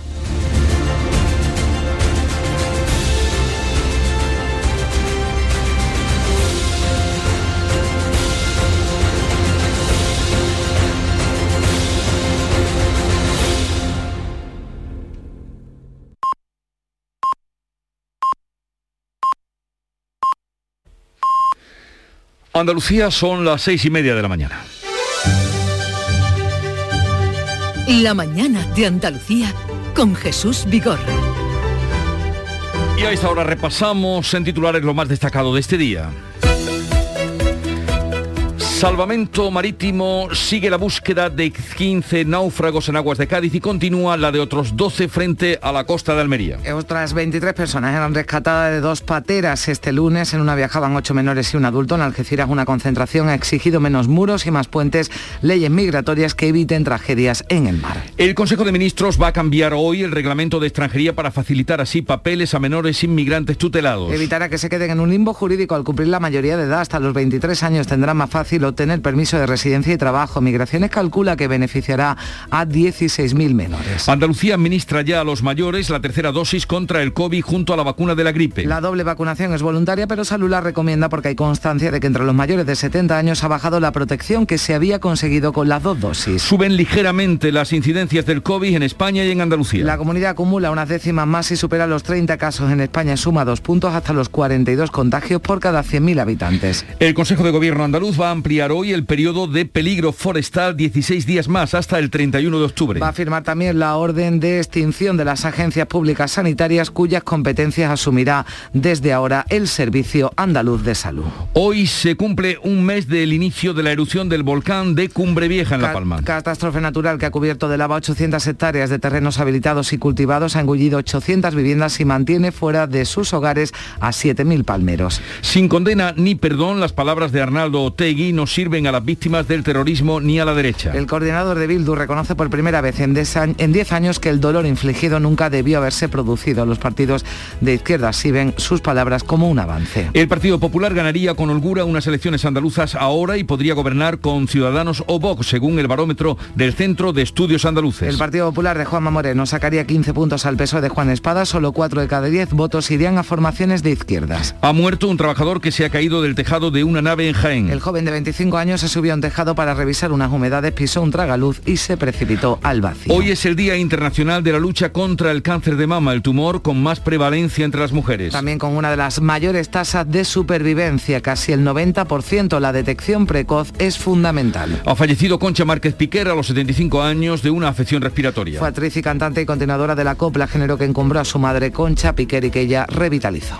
Andalucía son las seis y media de la mañana. La mañana de Andalucía con Jesús Vigorra. Y a esta hora repasamos en titulares lo más destacado de este día. Salvamento Marítimo sigue la búsqueda de 15 náufragos en aguas de Cádiz y continúa la de otros 12 frente a la costa de Almería. Otras 23 personas eran rescatadas de dos pateras este lunes. En una viajaban ocho menores y un adulto. En Algeciras una concentración ha exigido menos muros y más puentes, leyes migratorias que eviten tragedias en el mar. El Consejo de Ministros va a cambiar hoy el reglamento de extranjería para facilitar así papeles a menores inmigrantes tutelados. Evitará que se queden en un limbo jurídico al cumplir la mayoría de edad. Hasta los 23 años tendrán más fácil obtener permiso de residencia y trabajo. Migraciones calcula que beneficiará a 16.000 menores. Andalucía administra ya a los mayores la tercera dosis contra el COVID junto a la vacuna de la gripe. La doble vacunación es voluntaria, pero Salud la recomienda porque hay constancia de que entre los mayores de 70 años ha bajado la protección que se había conseguido con las dos dosis. Suben ligeramente las incidencias del COVID en España y en Andalucía. La comunidad acumula unas décimas más y supera los 30 casos en España, suma dos puntos hasta los 42 contagios por cada 100.000 habitantes. El Consejo de Gobierno andaluz va a ampliar hoy el periodo de peligro forestal 16 días más hasta el 31 de octubre. Va a firmar también la orden de extinción de las agencias públicas sanitarias cuyas competencias asumirá desde ahora el Servicio Andaluz de Salud. Hoy se cumple un mes del inicio de la erupción del volcán de Cumbre Vieja en La Palma. Catástrofe natural que ha cubierto de lava 800 hectáreas de terrenos habilitados y cultivados, ha engullido 800 viviendas y mantiene fuera de sus hogares a 7.000 palmeros. Sin condena ni perdón, las palabras de Arnaldo Otegui no sirven a las víctimas del terrorismo ni a la derecha. El coordinador de Bildu reconoce por primera vez en 10 años que el dolor infligido nunca debió haberse producido. Los partidos de izquierda sí ven sus palabras como un avance. El Partido Popular ganaría con holgura unas elecciones andaluzas ahora y podría gobernar con Ciudadanos o Vox, según el barómetro del Centro de Estudios Andaluces. El Partido Popular de Juanma Moreno sacaría 15 puntos al peso de Juan Espada, solo 4 de cada 10 votos irían a formaciones de izquierdas. Ha muerto un trabajador que se ha caído del tejado de una nave en Jaén. El joven de 25 años se subió a un tejado para revisar unas humedades, pisó un tragaluz y se precipitó al vacío. Hoy es el Día Internacional de la Lucha contra el Cáncer de Mama, el tumor con más prevalencia entre las mujeres. También con una de las mayores tasas de supervivencia, casi el 90%. La detección precoz es fundamental. Ha fallecido Concha Márquez Piquer a los 75 años de una afección respiratoria. Fue actriz y cantante y continuadora de la copla, género que encumbró a su madre Concha Piquer y que ella revitalizó.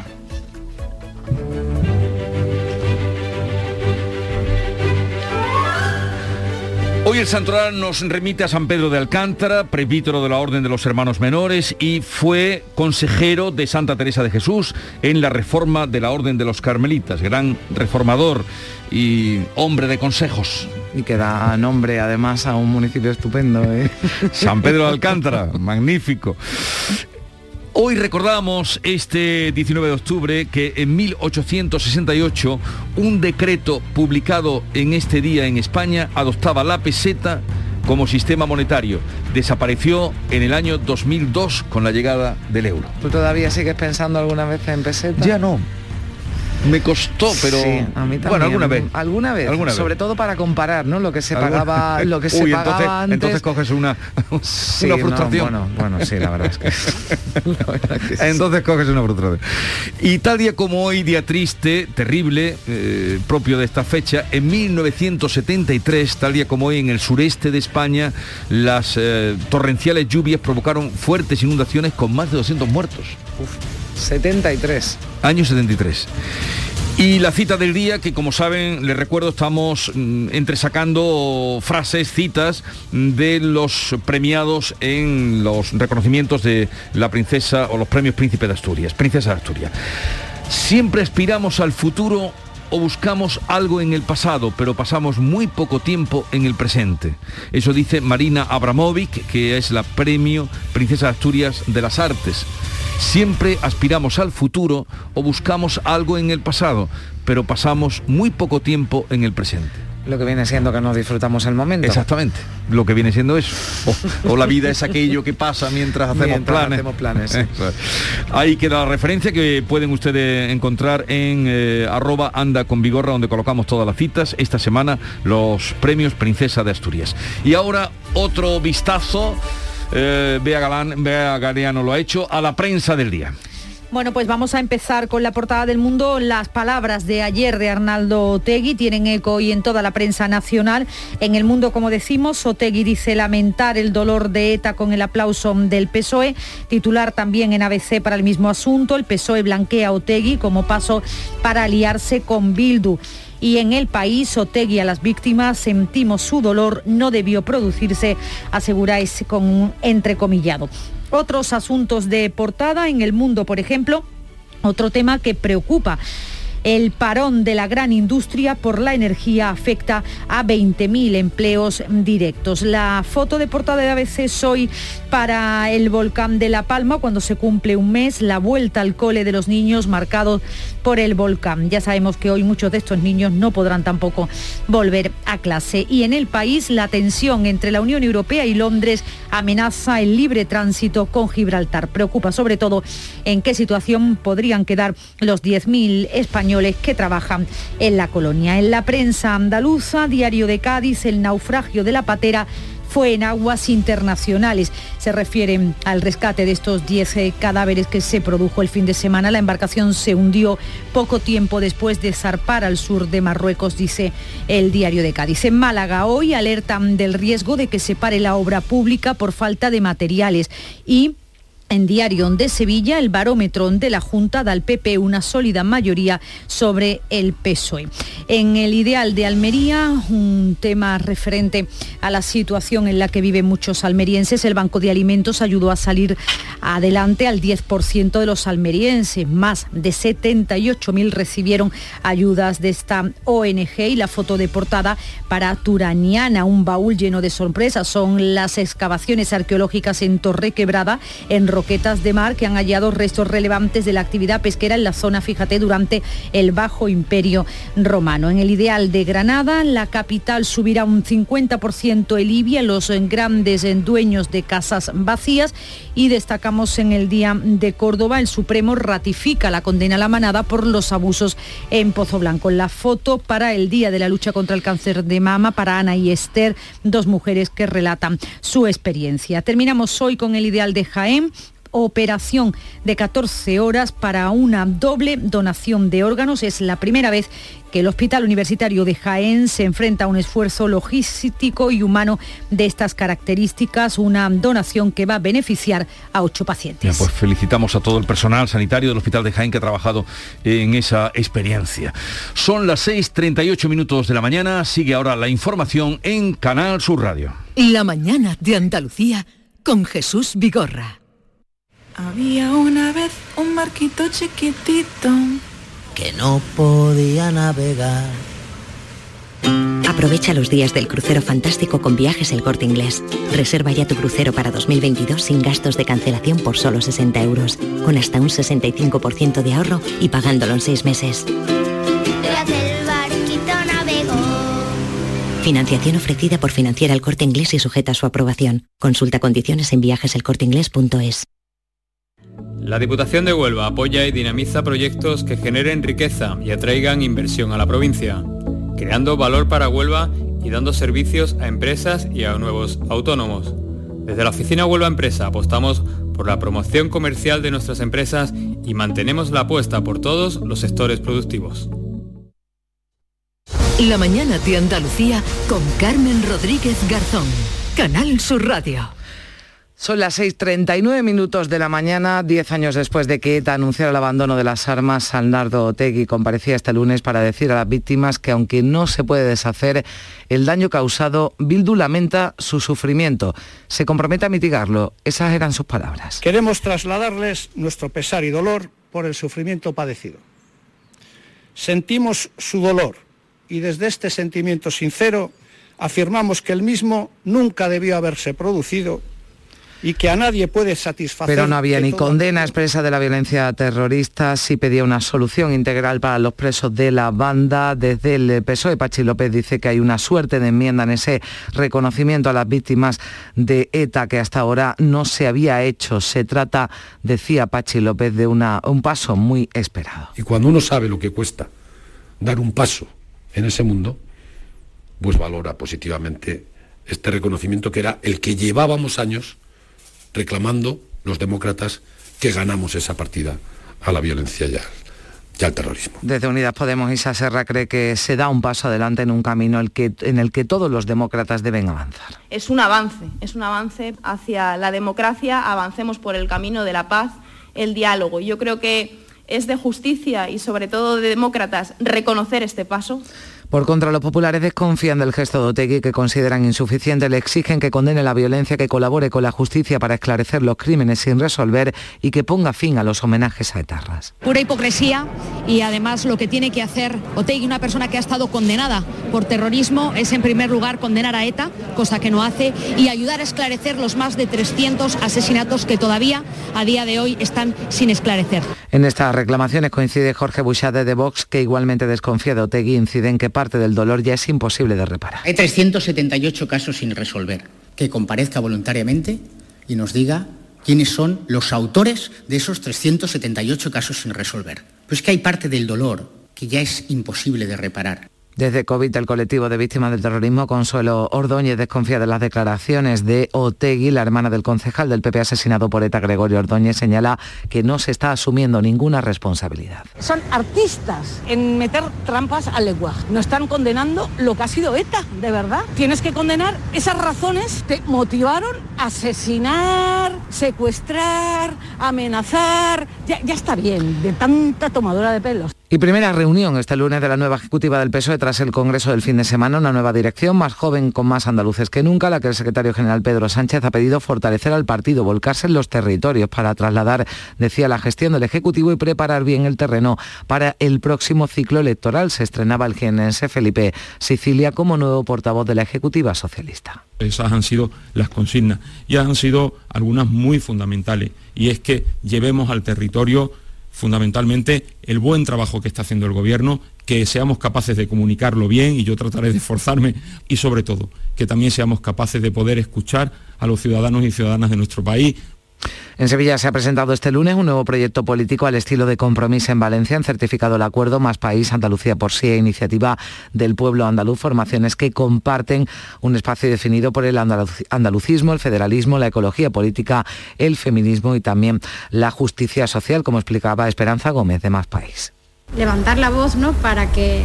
Hoy el santoral nos remite a San Pedro de Alcántara, presbítero de la Orden de los Hermanos Menores y fue consejero de Santa Teresa de Jesús en la reforma de la Orden de los Carmelitas, gran reformador y hombre de consejos. Y que da nombre además a un municipio estupendo. ¿eh? San Pedro de Alcántara, <laughs> magnífico. Hoy recordamos este 19 de octubre que en 1868 un decreto publicado en este día en España adoptaba la peseta como sistema monetario. Desapareció en el año 2002 con la llegada del euro. ¿Tú todavía sigues pensando alguna vez en peseta? Ya no. Me costó, pero Sí, a mí también. bueno, alguna vez. Alguna vez. Alguna vez. Sobre todo para comparar, ¿no? Lo que se ¿Alguna? pagaba, lo que se Uy, pagaba entonces, antes. entonces coges una, Sí, una no, frustración. bueno, bueno, sí, la verdad es que. <laughs> la verdad que sí. Entonces coges una frustración. Y tal día como hoy, día triste, terrible, eh, propio de esta fecha, en 1973, tal día como hoy, en el sureste de España, las eh, torrenciales lluvias provocaron fuertes inundaciones con más de 200 muertos. 73. Año 73. Y la cita del día, que como saben, les recuerdo, estamos mm, entresacando frases, citas de los premiados en los reconocimientos de la princesa o los premios Príncipe de Asturias, Princesa de Asturias. Siempre aspiramos al futuro o buscamos algo en el pasado, pero pasamos muy poco tiempo en el presente. Eso dice Marina Abramovic, que es la premio Princesa de Asturias de las Artes. Siempre aspiramos al futuro o buscamos algo en el pasado, pero pasamos muy poco tiempo en el presente. Lo que viene siendo que no disfrutamos el momento. Exactamente. Lo que viene siendo eso. O, la vida es aquello que pasa mientras hacemos planes. Hacemos planes <laughs> Ahí queda la referencia que pueden ustedes encontrar en eh, arroba anda con vigorra, donde colocamos todas las citas. Esta semana los premios Princesa de Asturias. Y ahora otro vistazo. Eh, Bea Galán, Bea Galeano lo ha hecho, a la prensa del día. Bueno, pues vamos a empezar con la portada del mundo. Las palabras de ayer de Arnaldo Otegui tienen eco hoy en toda la prensa nacional. En el mundo, como decimos, Otegui dice lamentar el dolor de ETA con el aplauso del PSOE. Titular también en ABC para el mismo asunto. El PSOE blanquea a Otegui como paso para aliarse con Bildu y en el país Otegui a las víctimas sentimos su dolor, no debió producirse, aseguráis con un entrecomillado. Otros asuntos de portada en el mundo, por ejemplo, otro tema que preocupa el parón de la gran industria por la energía afecta a 20.000 empleos directos. La foto de portada de ABC hoy para el volcán de La Palma cuando se cumple un mes, la vuelta al cole de los niños marcados por el volcán. Ya sabemos que hoy muchos de estos niños no podrán tampoco volver a clase. Y en el país la tensión entre la Unión Europea y Londres amenaza el libre tránsito con Gibraltar. Preocupa sobre todo en qué situación podrían quedar los 10.000 españoles que trabajan en la colonia. En la prensa andaluza, Diario de Cádiz, el naufragio de la patera fue en aguas internacionales. Se refieren al rescate de estos 10 eh, cadáveres que se produjo el fin de semana. La embarcación se hundió poco tiempo después de zarpar al sur de Marruecos, dice el diario de Cádiz. En Málaga hoy alertan del riesgo de que se pare la obra pública por falta de materiales y en Diario de Sevilla, el barómetro de la Junta da al PP una sólida mayoría sobre el PSOE. En el ideal de Almería, un tema referente a la situación en la que viven muchos almerienses, el Banco de Alimentos ayudó a salir adelante al 10% de los almerienses. Más de 78.000 recibieron ayudas de esta ONG y la foto de portada para Turaniana, un baúl lleno de sorpresas. Son las excavaciones arqueológicas en Torre Quebrada, en de mar que han hallado restos relevantes de la actividad pesquera en la zona, fíjate, durante el Bajo Imperio Romano. En el ideal de Granada, la capital subirá un 50% el IBI los grandes dueños de casas vacías y destacamos en el Día de Córdoba, el Supremo ratifica la condena a la manada por los abusos en Pozo Blanco. La foto para el Día de la Lucha contra el Cáncer de Mama para Ana y Esther, dos mujeres que relatan su experiencia. Terminamos hoy con el ideal de Jaén operación de 14 horas para una doble donación de órganos. Es la primera vez que el Hospital Universitario de Jaén se enfrenta a un esfuerzo logístico y humano de estas características, una donación que va a beneficiar a ocho pacientes. pues felicitamos a todo el personal sanitario del Hospital de Jaén que ha trabajado en esa experiencia. Son las 6.38 minutos de la mañana, sigue ahora la información en Canal Sur Radio. La mañana de Andalucía con Jesús Vigorra. Había una vez un barquito chiquitito que no podía navegar. Aprovecha los días del crucero fantástico con viajes el corte inglés. Reserva ya tu crucero para 2022 sin gastos de cancelación por solo 60 euros, con hasta un 65% de ahorro y pagándolo en seis meses. Financiación ofrecida por Financiera el Corte Inglés y sujeta a su aprobación. Consulta condiciones en viajeselcorteinglés.es. La Diputación de Huelva apoya y dinamiza proyectos que generen riqueza y atraigan inversión a la provincia, creando valor para Huelva y dando servicios a empresas y a nuevos autónomos. Desde la oficina Huelva Empresa apostamos por la promoción comercial de nuestras empresas y mantenemos la apuesta por todos los sectores productivos. La mañana de Andalucía con Carmen Rodríguez Garzón, Canal Sur Radio. Son las 6.39 minutos de la mañana, 10 años después de que ETA anunciara el abandono de las armas, Alnardo Otegui comparecía este lunes para decir a las víctimas que aunque no se puede deshacer el daño causado, Bildu lamenta su sufrimiento. Se compromete a mitigarlo. Esas eran sus palabras. Queremos trasladarles nuestro pesar y dolor por el sufrimiento padecido. sentimos su dolor y desde este sentimiento sincero afirmamos que el mismo nunca debió haberse producido y que a nadie puede satisfacer. Pero no había ni condena expresa de la violencia terrorista, sí pedía una solución integral para los presos de la banda. Desde el PSOE, Pachi López dice que hay una suerte de enmienda en ese reconocimiento a las víctimas de ETA que hasta ahora no se había hecho. Se trata, decía Pachi López, de una, un paso muy esperado. Y cuando uno sabe lo que cuesta dar un paso en ese mundo, pues valora positivamente este reconocimiento que era el que llevábamos años reclamando los demócratas que ganamos esa partida a la violencia y al, terrorismo. Desde Unidas Podemos, Isa Serra cree que se da un paso adelante en un camino el que, en el que todos los demócratas deben avanzar. Es un avance, es un avance hacia la democracia, avancemos por el camino de la paz, el diálogo. Yo creo que es de justicia y sobre todo de demócratas reconocer este paso. Por contra, los populares desconfían del gesto de Otegui que consideran insuficiente, le exigen que condene la violencia, que colabore con la justicia para esclarecer los crímenes sin resolver y que ponga fin a los homenajes a etarras. Pura hipocresía y además lo que tiene que hacer Otegui, una persona que ha estado condenada por terrorismo, es en primer lugar condenar a ETA, cosa que no hace, y ayudar a esclarecer los más de 300 asesinatos que todavía a día de hoy están sin esclarecer. En estas reclamaciones coincide Jorge Bouchade de Vox, que igualmente desconfía de Otegui, incide en que parte del dolor ya es imposible de reparar. Hay 378 casos sin resolver. Que comparezca voluntariamente y nos diga quiénes son los autores de esos 378 casos sin resolver. Pues que hay parte del dolor que ya es imposible de reparar. Desde COVID, el colectivo de víctimas del terrorismo, Consuelo Ordóñez, desconfía de las declaraciones de Otegui, la hermana del concejal del PP asesinado por ETA, Gregorio Ordóñez, señala que no se está asumiendo ninguna responsabilidad. Son artistas en meter trampas al lenguaje. No están condenando lo que ha sido ETA, de verdad. Tienes que condenar esas razones que motivaron a asesinar, secuestrar, amenazar. Ya, ya está bien, de tanta tomadura de pelos. Y primera reunión este lunes de la nueva ejecutiva del PSOE tras el Congreso del fin de semana, una nueva dirección más joven con más andaluces que nunca, la que el secretario general Pedro Sánchez ha pedido fortalecer al partido, volcarse en los territorios para trasladar, decía, la gestión del Ejecutivo y preparar bien el terreno para el próximo ciclo electoral. Se estrenaba el jienense Felipe Sicilia como nuevo portavoz de la Ejecutiva Socialista. Esas han sido las consignas y han sido algunas muy fundamentales y es que llevemos al territorio fundamentalmente el buen trabajo que está haciendo el Gobierno, que seamos capaces de comunicarlo bien y yo trataré de esforzarme y sobre todo que también seamos capaces de poder escuchar a los ciudadanos y ciudadanas de nuestro país en Sevilla se ha presentado este lunes un nuevo proyecto político al estilo de compromiso en Valencia. Han certificado el acuerdo Más País, Andalucía por sí e iniciativa del pueblo andaluz, formaciones que comparten un espacio definido por el andalucismo, el federalismo, la ecología política, el feminismo y también la justicia social, como explicaba Esperanza Gómez de Más País. Levantar la voz ¿no? para que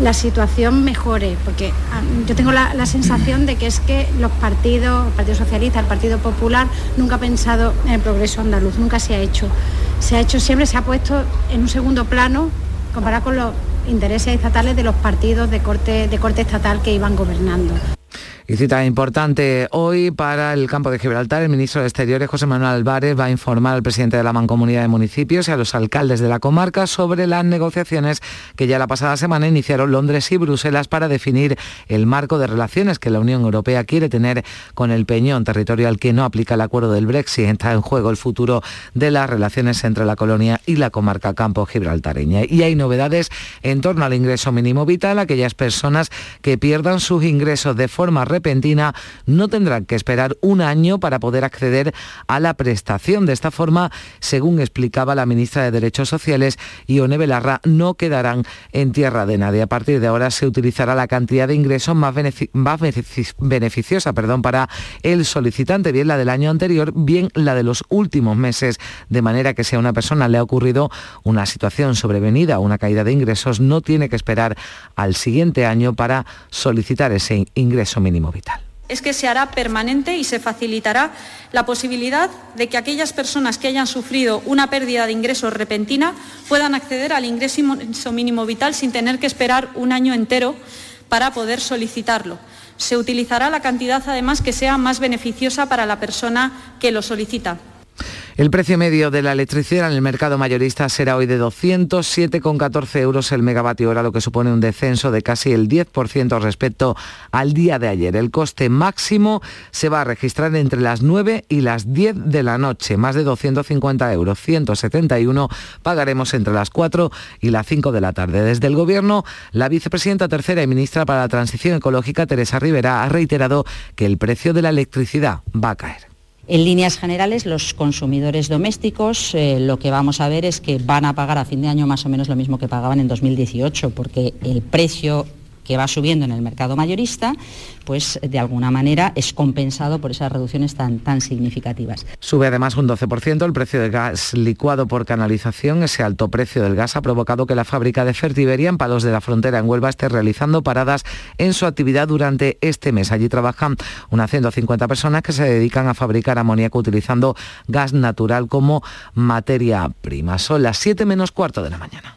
la situación mejore, porque ah, yo tengo la, sensación de que es que los partidos, el Partido Socialista, el Partido Popular, nunca ha pensado en el progreso andaluz, nunca se ha hecho. Se ha hecho siempre, se ha puesto en un segundo plano comparado con los intereses estatales de los partidos de corte, de corte estatal que iban gobernando. Y cita importante hoy para el campo de Gibraltar, el ministro de Exteriores, José Manuel Álvarez, va a informar al presidente de la Mancomunidad de Municipios y a los alcaldes de la comarca sobre las negociaciones que ya la pasada semana iniciaron Londres y Bruselas para definir el marco de relaciones que la Unión Europea quiere tener con el Peñón, territorio al que no aplica el acuerdo del Brexit. Está en juego el futuro de las relaciones entre la colonia y la comarca campo gibraltareña. Y hay novedades en torno al ingreso mínimo vital, aquellas personas que pierdan sus ingresos de forma repentina no tendrán que esperar un año para poder acceder a la prestación. De esta forma, según explicaba la ministra de Derechos Sociales, Ione Belarra, no quedarán en tierra de nadie. A partir de ahora se utilizará la cantidad de ingresos más, beneficiosa perdón, para el solicitante, bien la del año anterior, bien la de los últimos meses, de manera que si a una persona le ha ocurrido una situación sobrevenida, una caída de ingresos, no tiene que esperar al siguiente año para solicitar ese ingreso mínimo vital es que se hará permanente y se facilitará la posibilidad de que aquellas personas que hayan sufrido una pérdida de ingresos repentina puedan acceder al ingreso mínimo vital sin tener que esperar un año entero para poder solicitarlo. Se utilizará la cantidad además que sea más beneficiosa para la persona que lo solicita. El precio medio de la electricidad en el mercado mayorista será hoy de 207,14 euros el megavatio hora, lo que supone un descenso de casi el 10% respecto al día de ayer. El coste máximo se va a registrar entre las 9 y las 10 de la noche, más de 250 euros, 171 pagaremos entre las 4 y las 5 de la tarde. Desde el Gobierno, la vicepresidenta tercera y ministra para la Transición Ecológica, Teresa Rivera, ha reiterado que el precio de la electricidad va a caer. En líneas generales, los consumidores domésticos eh, lo que vamos a ver es que van a pagar a fin de año más o menos lo mismo que pagaban en 2018, porque el precio que va subiendo en el mercado mayorista, pues de alguna manera es compensado por esas reducciones tan, tan significativas. Sube además un 12% el precio del gas licuado por canalización. Ese alto precio del gas ha provocado que la fábrica de Fertiberia en Palos de la Frontera en Huelva esté realizando paradas en su actividad durante este mes. Allí trabajan unas 150 personas que se dedican a fabricar amoníaco utilizando gas natural como materia prima. Son las 7 menos cuarto de la mañana.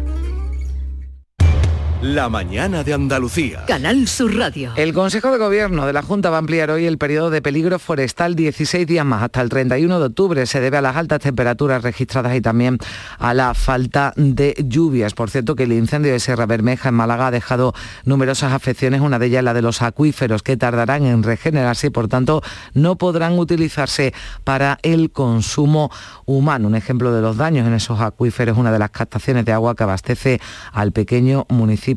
La mañana de Andalucía. Canal Sur Radio. El Consejo de Gobierno de la Junta va a ampliar hoy el periodo de peligro forestal 16 días más, hasta el 31 de octubre. Se debe a las altas temperaturas registradas y también a la falta de lluvias. Por cierto, que el incendio de Sierra Bermeja en Málaga ha dejado numerosas afecciones, una de ellas la de los acuíferos, que tardarán en regenerarse y por tanto no podrán utilizarse para el consumo humano. Un ejemplo de los daños en esos acuíferos, una de las captaciones de agua que abastece al pequeño municipio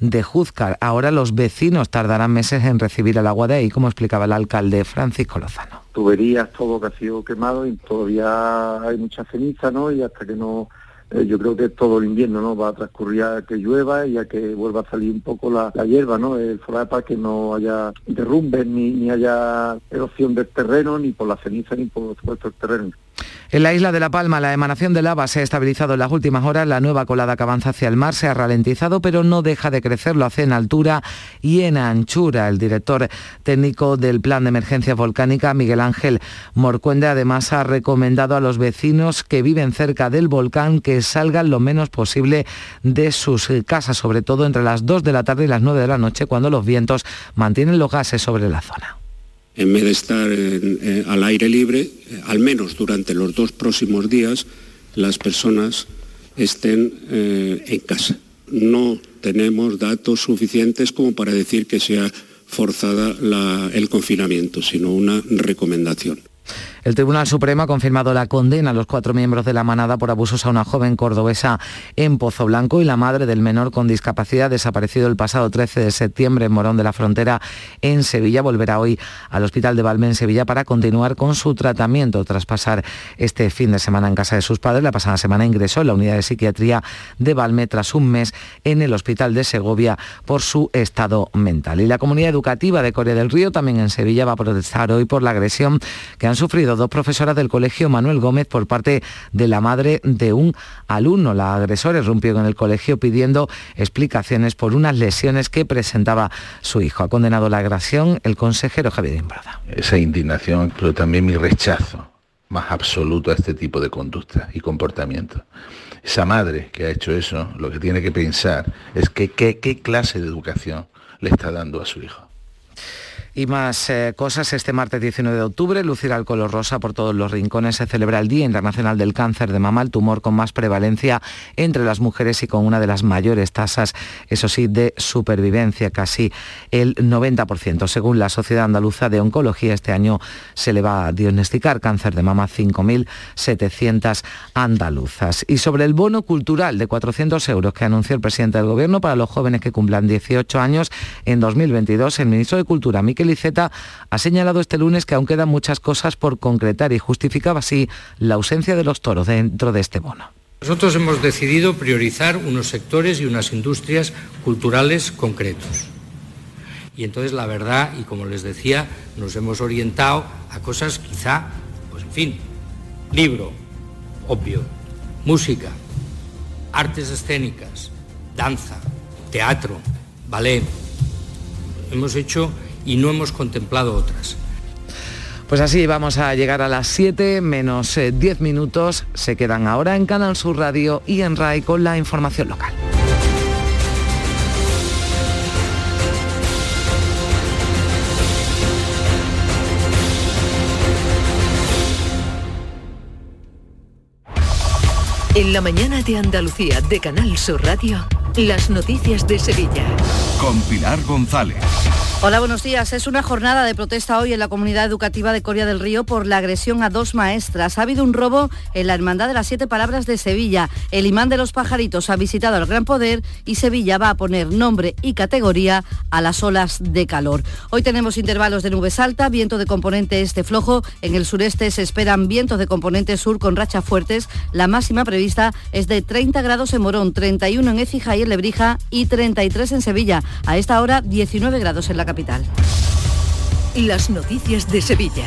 de Juzcar. Ahora los vecinos tardarán meses en recibir el agua de ahí, como explicaba el alcalde Francisco Lozano. Tuberías, todo que ha sido quemado y todavía hay mucha ceniza, ¿no? Y hasta que no eh, yo creo que todo el invierno no va a transcurrir a que llueva y a que vuelva a salir un poco la, hierba, ¿no? El foral para que no haya derrumbes ni, ni haya erosión del terreno, ni por la ceniza, ni por supuesto el terreno. En la isla de La Palma, la emanación de lava se ha estabilizado en las últimas horas. La nueva colada que avanza hacia el mar se ha ralentizado, pero no deja de crecer. Lo hace en altura y en anchura. El director técnico del Plan de Emergencia Volcánica, Miguel Ángel Morcuende, además ha recomendado a los vecinos que viven cerca del volcán que salgan lo menos posible de sus casas, sobre todo entre las 2 de la tarde y las 9 de la noche, cuando los vientos mantienen los gases sobre la zona en vez de estar al aire libre, eh, al menos durante los dos próximos días, las personas estén eh, en casa. No tenemos datos suficientes como para decir que sea forzada el confinamiento, sino una recomendación. El Tribunal Supremo ha confirmado la condena a los cuatro miembros de la manada por abusos a una joven cordobesa en Pozo Blanco y la madre del menor con discapacidad desaparecido el pasado 13 de septiembre en Morón de la Frontera en Sevilla. Volverá hoy al Hospital de Valme en Sevilla para continuar con su tratamiento tras pasar este fin de semana en casa de sus padres. La pasada semana ingresó en la unidad de psiquiatría de Valme tras un mes en el Hospital de Segovia por su estado mental. Y la comunidad educativa de Corea del Río también en Sevilla va a protestar hoy por la agresión que han sufrido dos profesoras del colegio Manuel Gómez por parte de la madre de un alumno. La agresora rompió con el colegio pidiendo explicaciones por unas lesiones que presentaba su hijo. Ha condenado la agresión el consejero Javier Imbrada. Esa indignación, pero también mi rechazo más absoluto a este tipo de conducta y comportamiento. Esa madre que ha hecho eso, lo que tiene que pensar es qué clase de educación le está dando a su hijo. Y más eh, cosas, este martes 19 de octubre lucirá el color rosa por todos los rincones. Se celebra el Día Internacional del Cáncer de Mama, el tumor con más prevalencia entre las mujeres y con una de las mayores tasas, eso sí, de supervivencia, casi el 90%. Según la Sociedad Andaluza de Oncología, este año se le va a diagnosticar cáncer de mama a 5.700 andaluzas. Y sobre el bono cultural de 400 euros que anunció el presidente del Gobierno para los jóvenes que cumplan 18 años en 2022, el ministro de Cultura, Miquel Iceta ha señalado este lunes que aún quedan muchas cosas por concretar y justificaba así la ausencia de los toros dentro de este bono. Nosotros hemos decidido priorizar unos sectores y unas industrias culturales concretos. Y entonces la verdad, y como les decía, nos hemos orientado a cosas quizá, pues en fin, libro, obvio, música, artes escénicas, danza, teatro, ballet. Hemos hecho y no hemos contemplado otras. Pues así vamos a llegar a las 7 menos 10 eh, minutos. Se quedan ahora en Canal Sur Radio y en RAI con la información local. En la mañana de Andalucía de Canal Sur Radio, las noticias de Sevilla. Con Pilar González. Hola, buenos días. Es una jornada de protesta hoy en la comunidad educativa de Coria del Río por la agresión a dos maestras. Ha habido un robo en la Hermandad de las Siete Palabras de Sevilla. El imán de los pajaritos ha visitado al Gran Poder y Sevilla va a poner nombre y categoría a las olas de calor. Hoy tenemos intervalos de nubes alta, viento de componente este flojo. En el sureste se esperan vientos de componente sur con rachas fuertes. La máxima prevista es de 30 grados en Morón, 31 en Écija y en Lebrija y 33 en Sevilla. A esta hora 19 grados en la capital. Las noticias de Sevilla.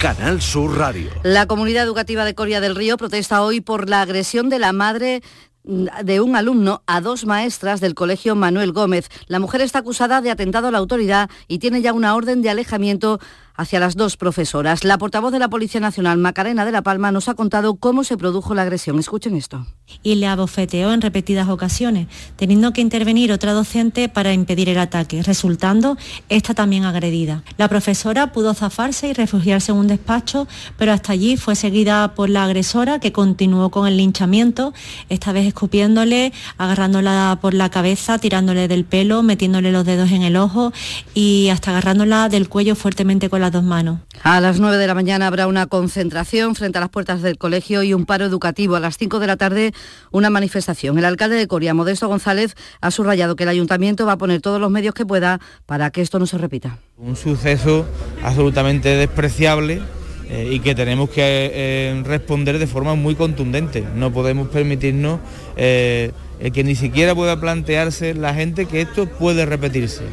Canal Sur Radio. La comunidad educativa de Coria del Río protesta hoy por la agresión de la madre de un alumno a dos maestras del colegio Manuel Gómez. La mujer está acusada de atentado a la autoridad y tiene ya una orden de alejamiento hacia las dos profesoras. La portavoz de la Policía Nacional, Macarena de la Palma, nos ha contado cómo se produjo la agresión. Escuchen esto. Y le abofeteó en repetidas ocasiones, teniendo que intervenir otra docente para impedir el ataque, resultando esta también agredida. La profesora pudo zafarse y refugiarse en un despacho, pero hasta allí fue seguida por la agresora que continuó con el linchamiento, esta vez escupiéndole, agarrándola por la cabeza, tirándole del pelo, metiéndole los dedos en el ojo y hasta agarrándola del cuello fuertemente con la dos manos. A las 9 de la mañana habrá una concentración frente a las puertas del colegio y un paro educativo. A las 5 de la tarde una manifestación. El alcalde de Coria, Modesto González, ha subrayado que el ayuntamiento va a poner todos los medios que pueda para que esto no se repita. Un suceso absolutamente despreciable eh, y que tenemos que eh, responder de forma muy contundente. No podemos permitirnos eh, que ni siquiera pueda plantearse la gente que esto puede repetirse.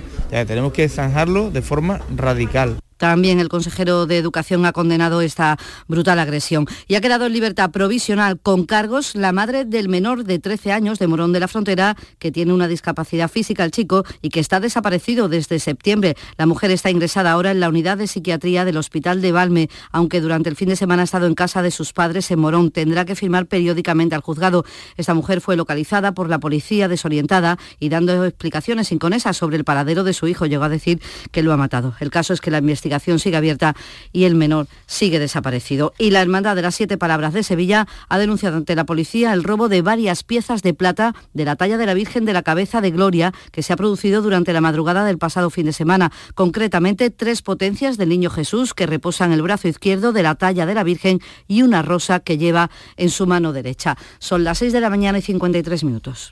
tenemos que zanjarlo de forma radical. También el consejero de Educación ha condenado esta brutal agresión y ha quedado en libertad provisional con cargos la madre del menor de 13 años de Morón de la Frontera que tiene una discapacidad física el chico y que está desaparecido desde septiembre. La mujer está ingresada ahora en la unidad de psiquiatría del Hospital de Valme, aunque durante el fin de semana ha estado en casa de sus padres en Morón. Tendrá que firmar periódicamente al juzgado. Esta mujer fue localizada por la policía desorientada y dando explicaciones inconesas sobre el paradero de su hijo. Llegó a decir que lo ha matado. El caso es que la investigación sigue abierta y el menor sigue desaparecido. Y la Hermandad de las Siete Palabras de Sevilla ha denunciado ante la policía el robo de varias piezas de plata de la talla de la Virgen de la Cabeza de Gloria que se ha producido durante la madrugada del pasado fin de semana. Concretamente, tres potencias del Niño Jesús que reposan el brazo izquierdo de la talla de la Virgen y una rosa que lleva en su mano derecha. Son las 6 de la mañana y 53 minutos.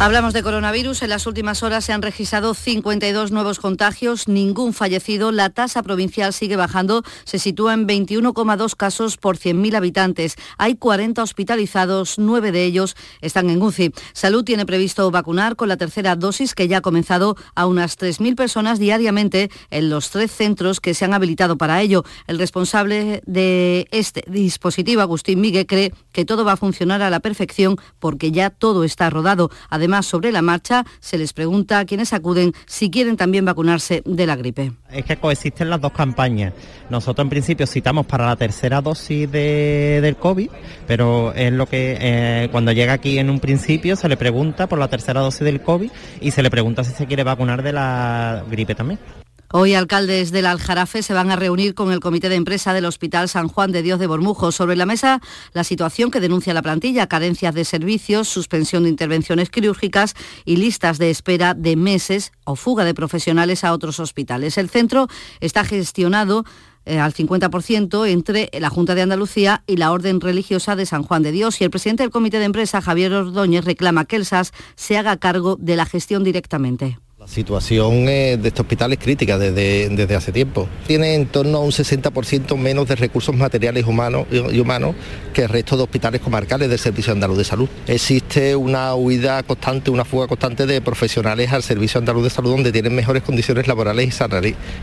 Hablamos de coronavirus. En las últimas horas se han registrado 52 nuevos contagios, ningún fallecido. La tasa provincial sigue bajando, se sitúa en 21,2 casos por 100.000 habitantes. Hay 40 hospitalizados, nueve de ellos están en UCI. Salud tiene previsto vacunar con la tercera dosis que ya ha comenzado a unas 3.000 personas diariamente en los tres centros que se han habilitado para ello. El responsable de este dispositivo, Agustín Miguel, cree que todo va a funcionar a la perfección porque ya todo está rodado. Sobre la marcha, se les pregunta a quienes acuden si quieren también vacunarse de la gripe. Es que coexisten las dos campañas. Nosotros en principio citamos para la tercera dosis de, del COVID, pero es lo que eh, cuando llega aquí en un principio se le pregunta por la tercera dosis del COVID y se le pregunta si se quiere vacunar de la gripe también. Hoy alcaldes del Aljarafe se van a reunir con el comité de empresa del Hospital San Juan de Dios de Bormujo. Sobre la mesa, la situación que denuncia la plantilla, carencias de servicios, suspensión de intervenciones quirúrgicas y listas de espera de meses o fuga de profesionales a otros hospitales. El centro está gestionado eh, al 50% entre la Junta de Andalucía y la Orden Religiosa de San Juan de Dios. Y el presidente del Comité de Empresa, Javier Ordóñez, reclama que el SAS se haga cargo de la gestión directamente. La situación de este hospital es crítica desde, desde hace tiempo. Tiene en torno a un 60% menos de recursos materiales humanos y humanos que el resto de hospitales comarcales del Servicio Andaluz de Salud. Existe una huida constante, una fuga constante de profesionales al Servicio Andaluz de Salud donde tienen mejores condiciones laborales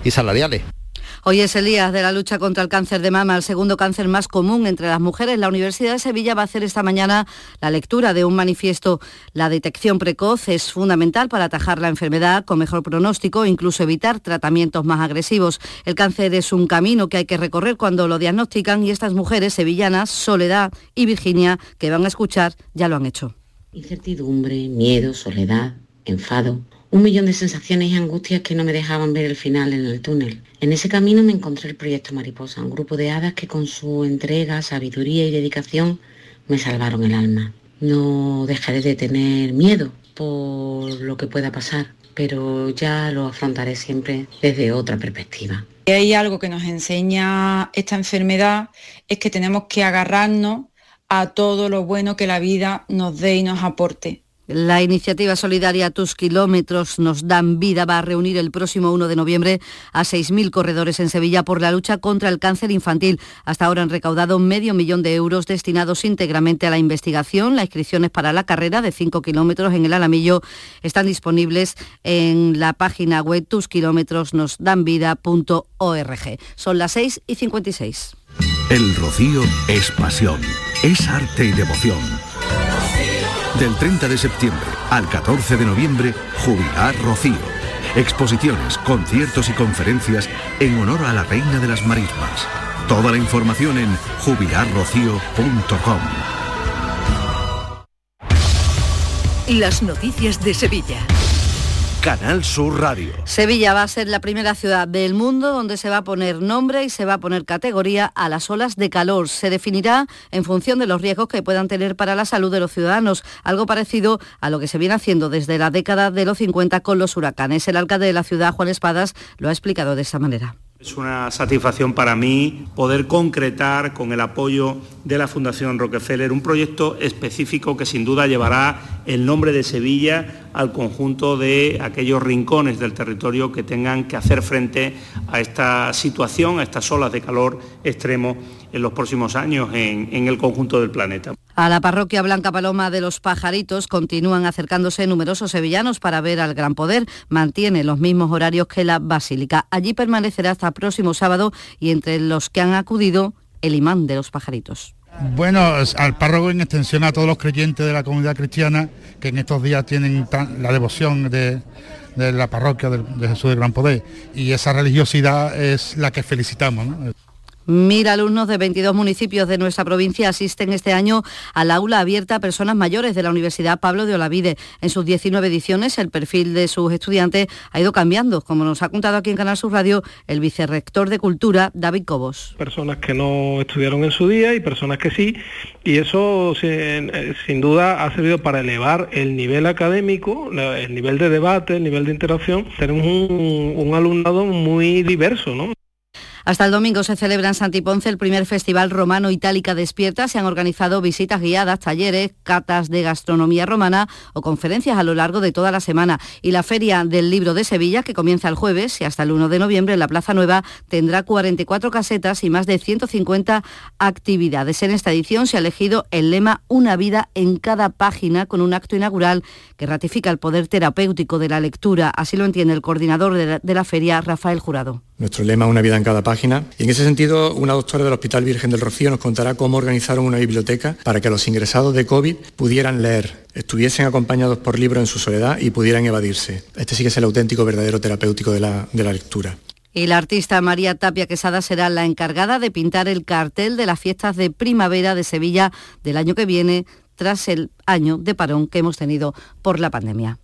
y salariales. Hoy es el día de la lucha contra el cáncer de mama, el segundo cáncer más común entre las mujeres. La Universidad de Sevilla va a hacer esta mañana la lectura de un manifiesto. La detección precoz es fundamental para atajar la enfermedad con mejor pronóstico e incluso evitar tratamientos más agresivos. El cáncer es un camino que hay que recorrer cuando lo diagnostican y estas mujeres sevillanas, Soledad y Virginia, que van a escuchar, ya lo han hecho. Incertidumbre, miedo, soledad, enfado un millón de sensaciones y angustias que no me dejaban ver el final en el túnel. En ese camino me encontré el proyecto Mariposa, un grupo de hadas que con su entrega, sabiduría y dedicación me salvaron el alma. No dejaré de tener miedo por lo que pueda pasar, pero ya lo afrontaré siempre desde otra perspectiva. Y hay algo que nos enseña esta enfermedad, es que tenemos que agarrarnos a todo lo bueno que la vida nos dé y nos aporte la iniciativa solidaria Tus Kilómetros nos dan vida va a reunir el próximo 1 de noviembre a 6.000 corredores en Sevilla por la lucha contra el cáncer infantil. Hasta ahora han recaudado medio millón de euros destinados íntegramente a la investigación. Las inscripciones para la carrera de 5 kilómetros en el Alamillo están disponibles en la página web tuskilómetrosnosdanvida.org. Son las 6 y 56. El rocío es pasión, es arte y devoción del 30 de septiembre al 14 de noviembre, Jubilar Rocío. Exposiciones, conciertos y conferencias en honor a la Reina de las Marismas. Toda la información en jubilarrocío.com. Las noticias de Sevilla. Canal Sur Radio. Sevilla va a ser la primera ciudad del mundo donde se va a poner nombre y se va a poner categoría a las olas de calor. Se definirá en función de los riesgos que puedan tener para la salud de los ciudadanos, algo parecido a lo que se viene haciendo desde la década de los 50 con los huracanes. El alcalde de la ciudad, Juan Espadas, lo ha explicado de esta manera. Es una satisfacción para mí poder concretar con el apoyo de la Fundación Rockefeller un proyecto específico que sin duda llevará el nombre de Sevilla al conjunto de aquellos rincones del territorio que tengan que hacer frente a esta situación, a estas olas de calor extremo en los próximos años en, el conjunto del planeta. A la parroquia Blanca Paloma de los Pajaritos continúan acercándose numerosos sevillanos para ver al Gran Poder. Mantiene los mismos horarios que la Basílica. Allí permanecerá hasta próximo sábado y entre los que han acudido, el imán de los Pajaritos. Bueno, al párroco en extensión a todos los creyentes de la comunidad cristiana que en estos días tienen la devoción de, la parroquia de, Jesús del Gran Poder y esa religiosidad es la que felicitamos. Mil alumnos de 22 municipios de nuestra provincia asisten este año al aula abierta a personas mayores de la Universidad Pablo de Olavide. En sus 19 ediciones, el perfil de sus estudiantes ha ido cambiando, como nos ha contado aquí en Canal Sur Radio el vicerrector de Cultura, David Cobos. Personas que no estudiaron en su día y personas que sí, y eso eh, sin, duda ha servido para elevar el nivel académico, el nivel de debate, el nivel de interacción. Tenemos un, un alumnado muy diverso, ¿no? Hasta el domingo se celebra en Santiponce el primer Festival Romano Itálica Despierta. Se han organizado visitas guiadas, talleres, catas de gastronomía romana o conferencias a lo largo de toda la semana. Y la Feria del Libro de Sevilla, que comienza el jueves y hasta el 1 de noviembre en la Plaza Nueva, tendrá 44 casetas y más de 150 actividades. En esta edición se ha elegido el lema Una vida en cada página con un acto inaugural que ratifica el poder terapéutico de la lectura. Así lo entiende el coordinador de la, de la feria, Rafael Jurado. Nuestro lema Una vida en cada página. Y en ese sentido, una doctora del Hospital Virgen del Rocío nos contará cómo organizaron una biblioteca para que los ingresados de COVID pudieran leer, estuviesen acompañados por libros en su soledad y pudieran evadirse. Este sí que es el auténtico verdadero terapéutico de la, de la lectura. Y la artista María Tapia Quesada será la encargada de pintar el cartel de las fiestas de primavera de Sevilla del año que viene, tras el año de parón que hemos tenido por la pandemia.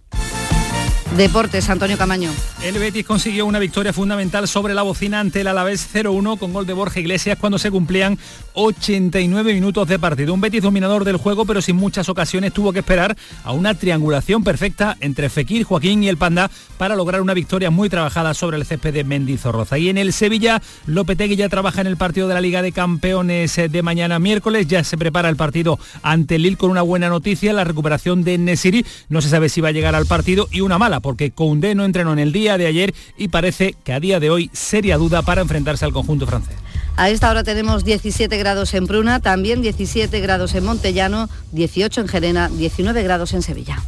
Deportes, Antonio Camaño. El Betis consiguió una victoria fundamental sobre la bocina ante el Alavés 0-1 con gol de Borja Iglesias cuando se cumplían 89 minutos de partido. Un Betis dominador del juego, pero sin muchas ocasiones tuvo que esperar a una triangulación perfecta entre Fekir, Joaquín y el Panda para lograr una victoria muy trabajada sobre el césped de Mendizorroza. Y en el Sevilla, Lopetegui ya trabaja en el partido de la Liga de Campeones de mañana miércoles. Ya se prepara el partido ante Lille con una buena noticia, la recuperación de Nesiri. No se sabe si va a llegar al partido y una mala porque Koundé no entrenó en el día de ayer y parece que a día de hoy seria duda para enfrentarse al conjunto francés. A esta hora tenemos 17 grados en Pruna, también 17 grados en Montellano, 18 en Gerena, 19 grados en Sevilla.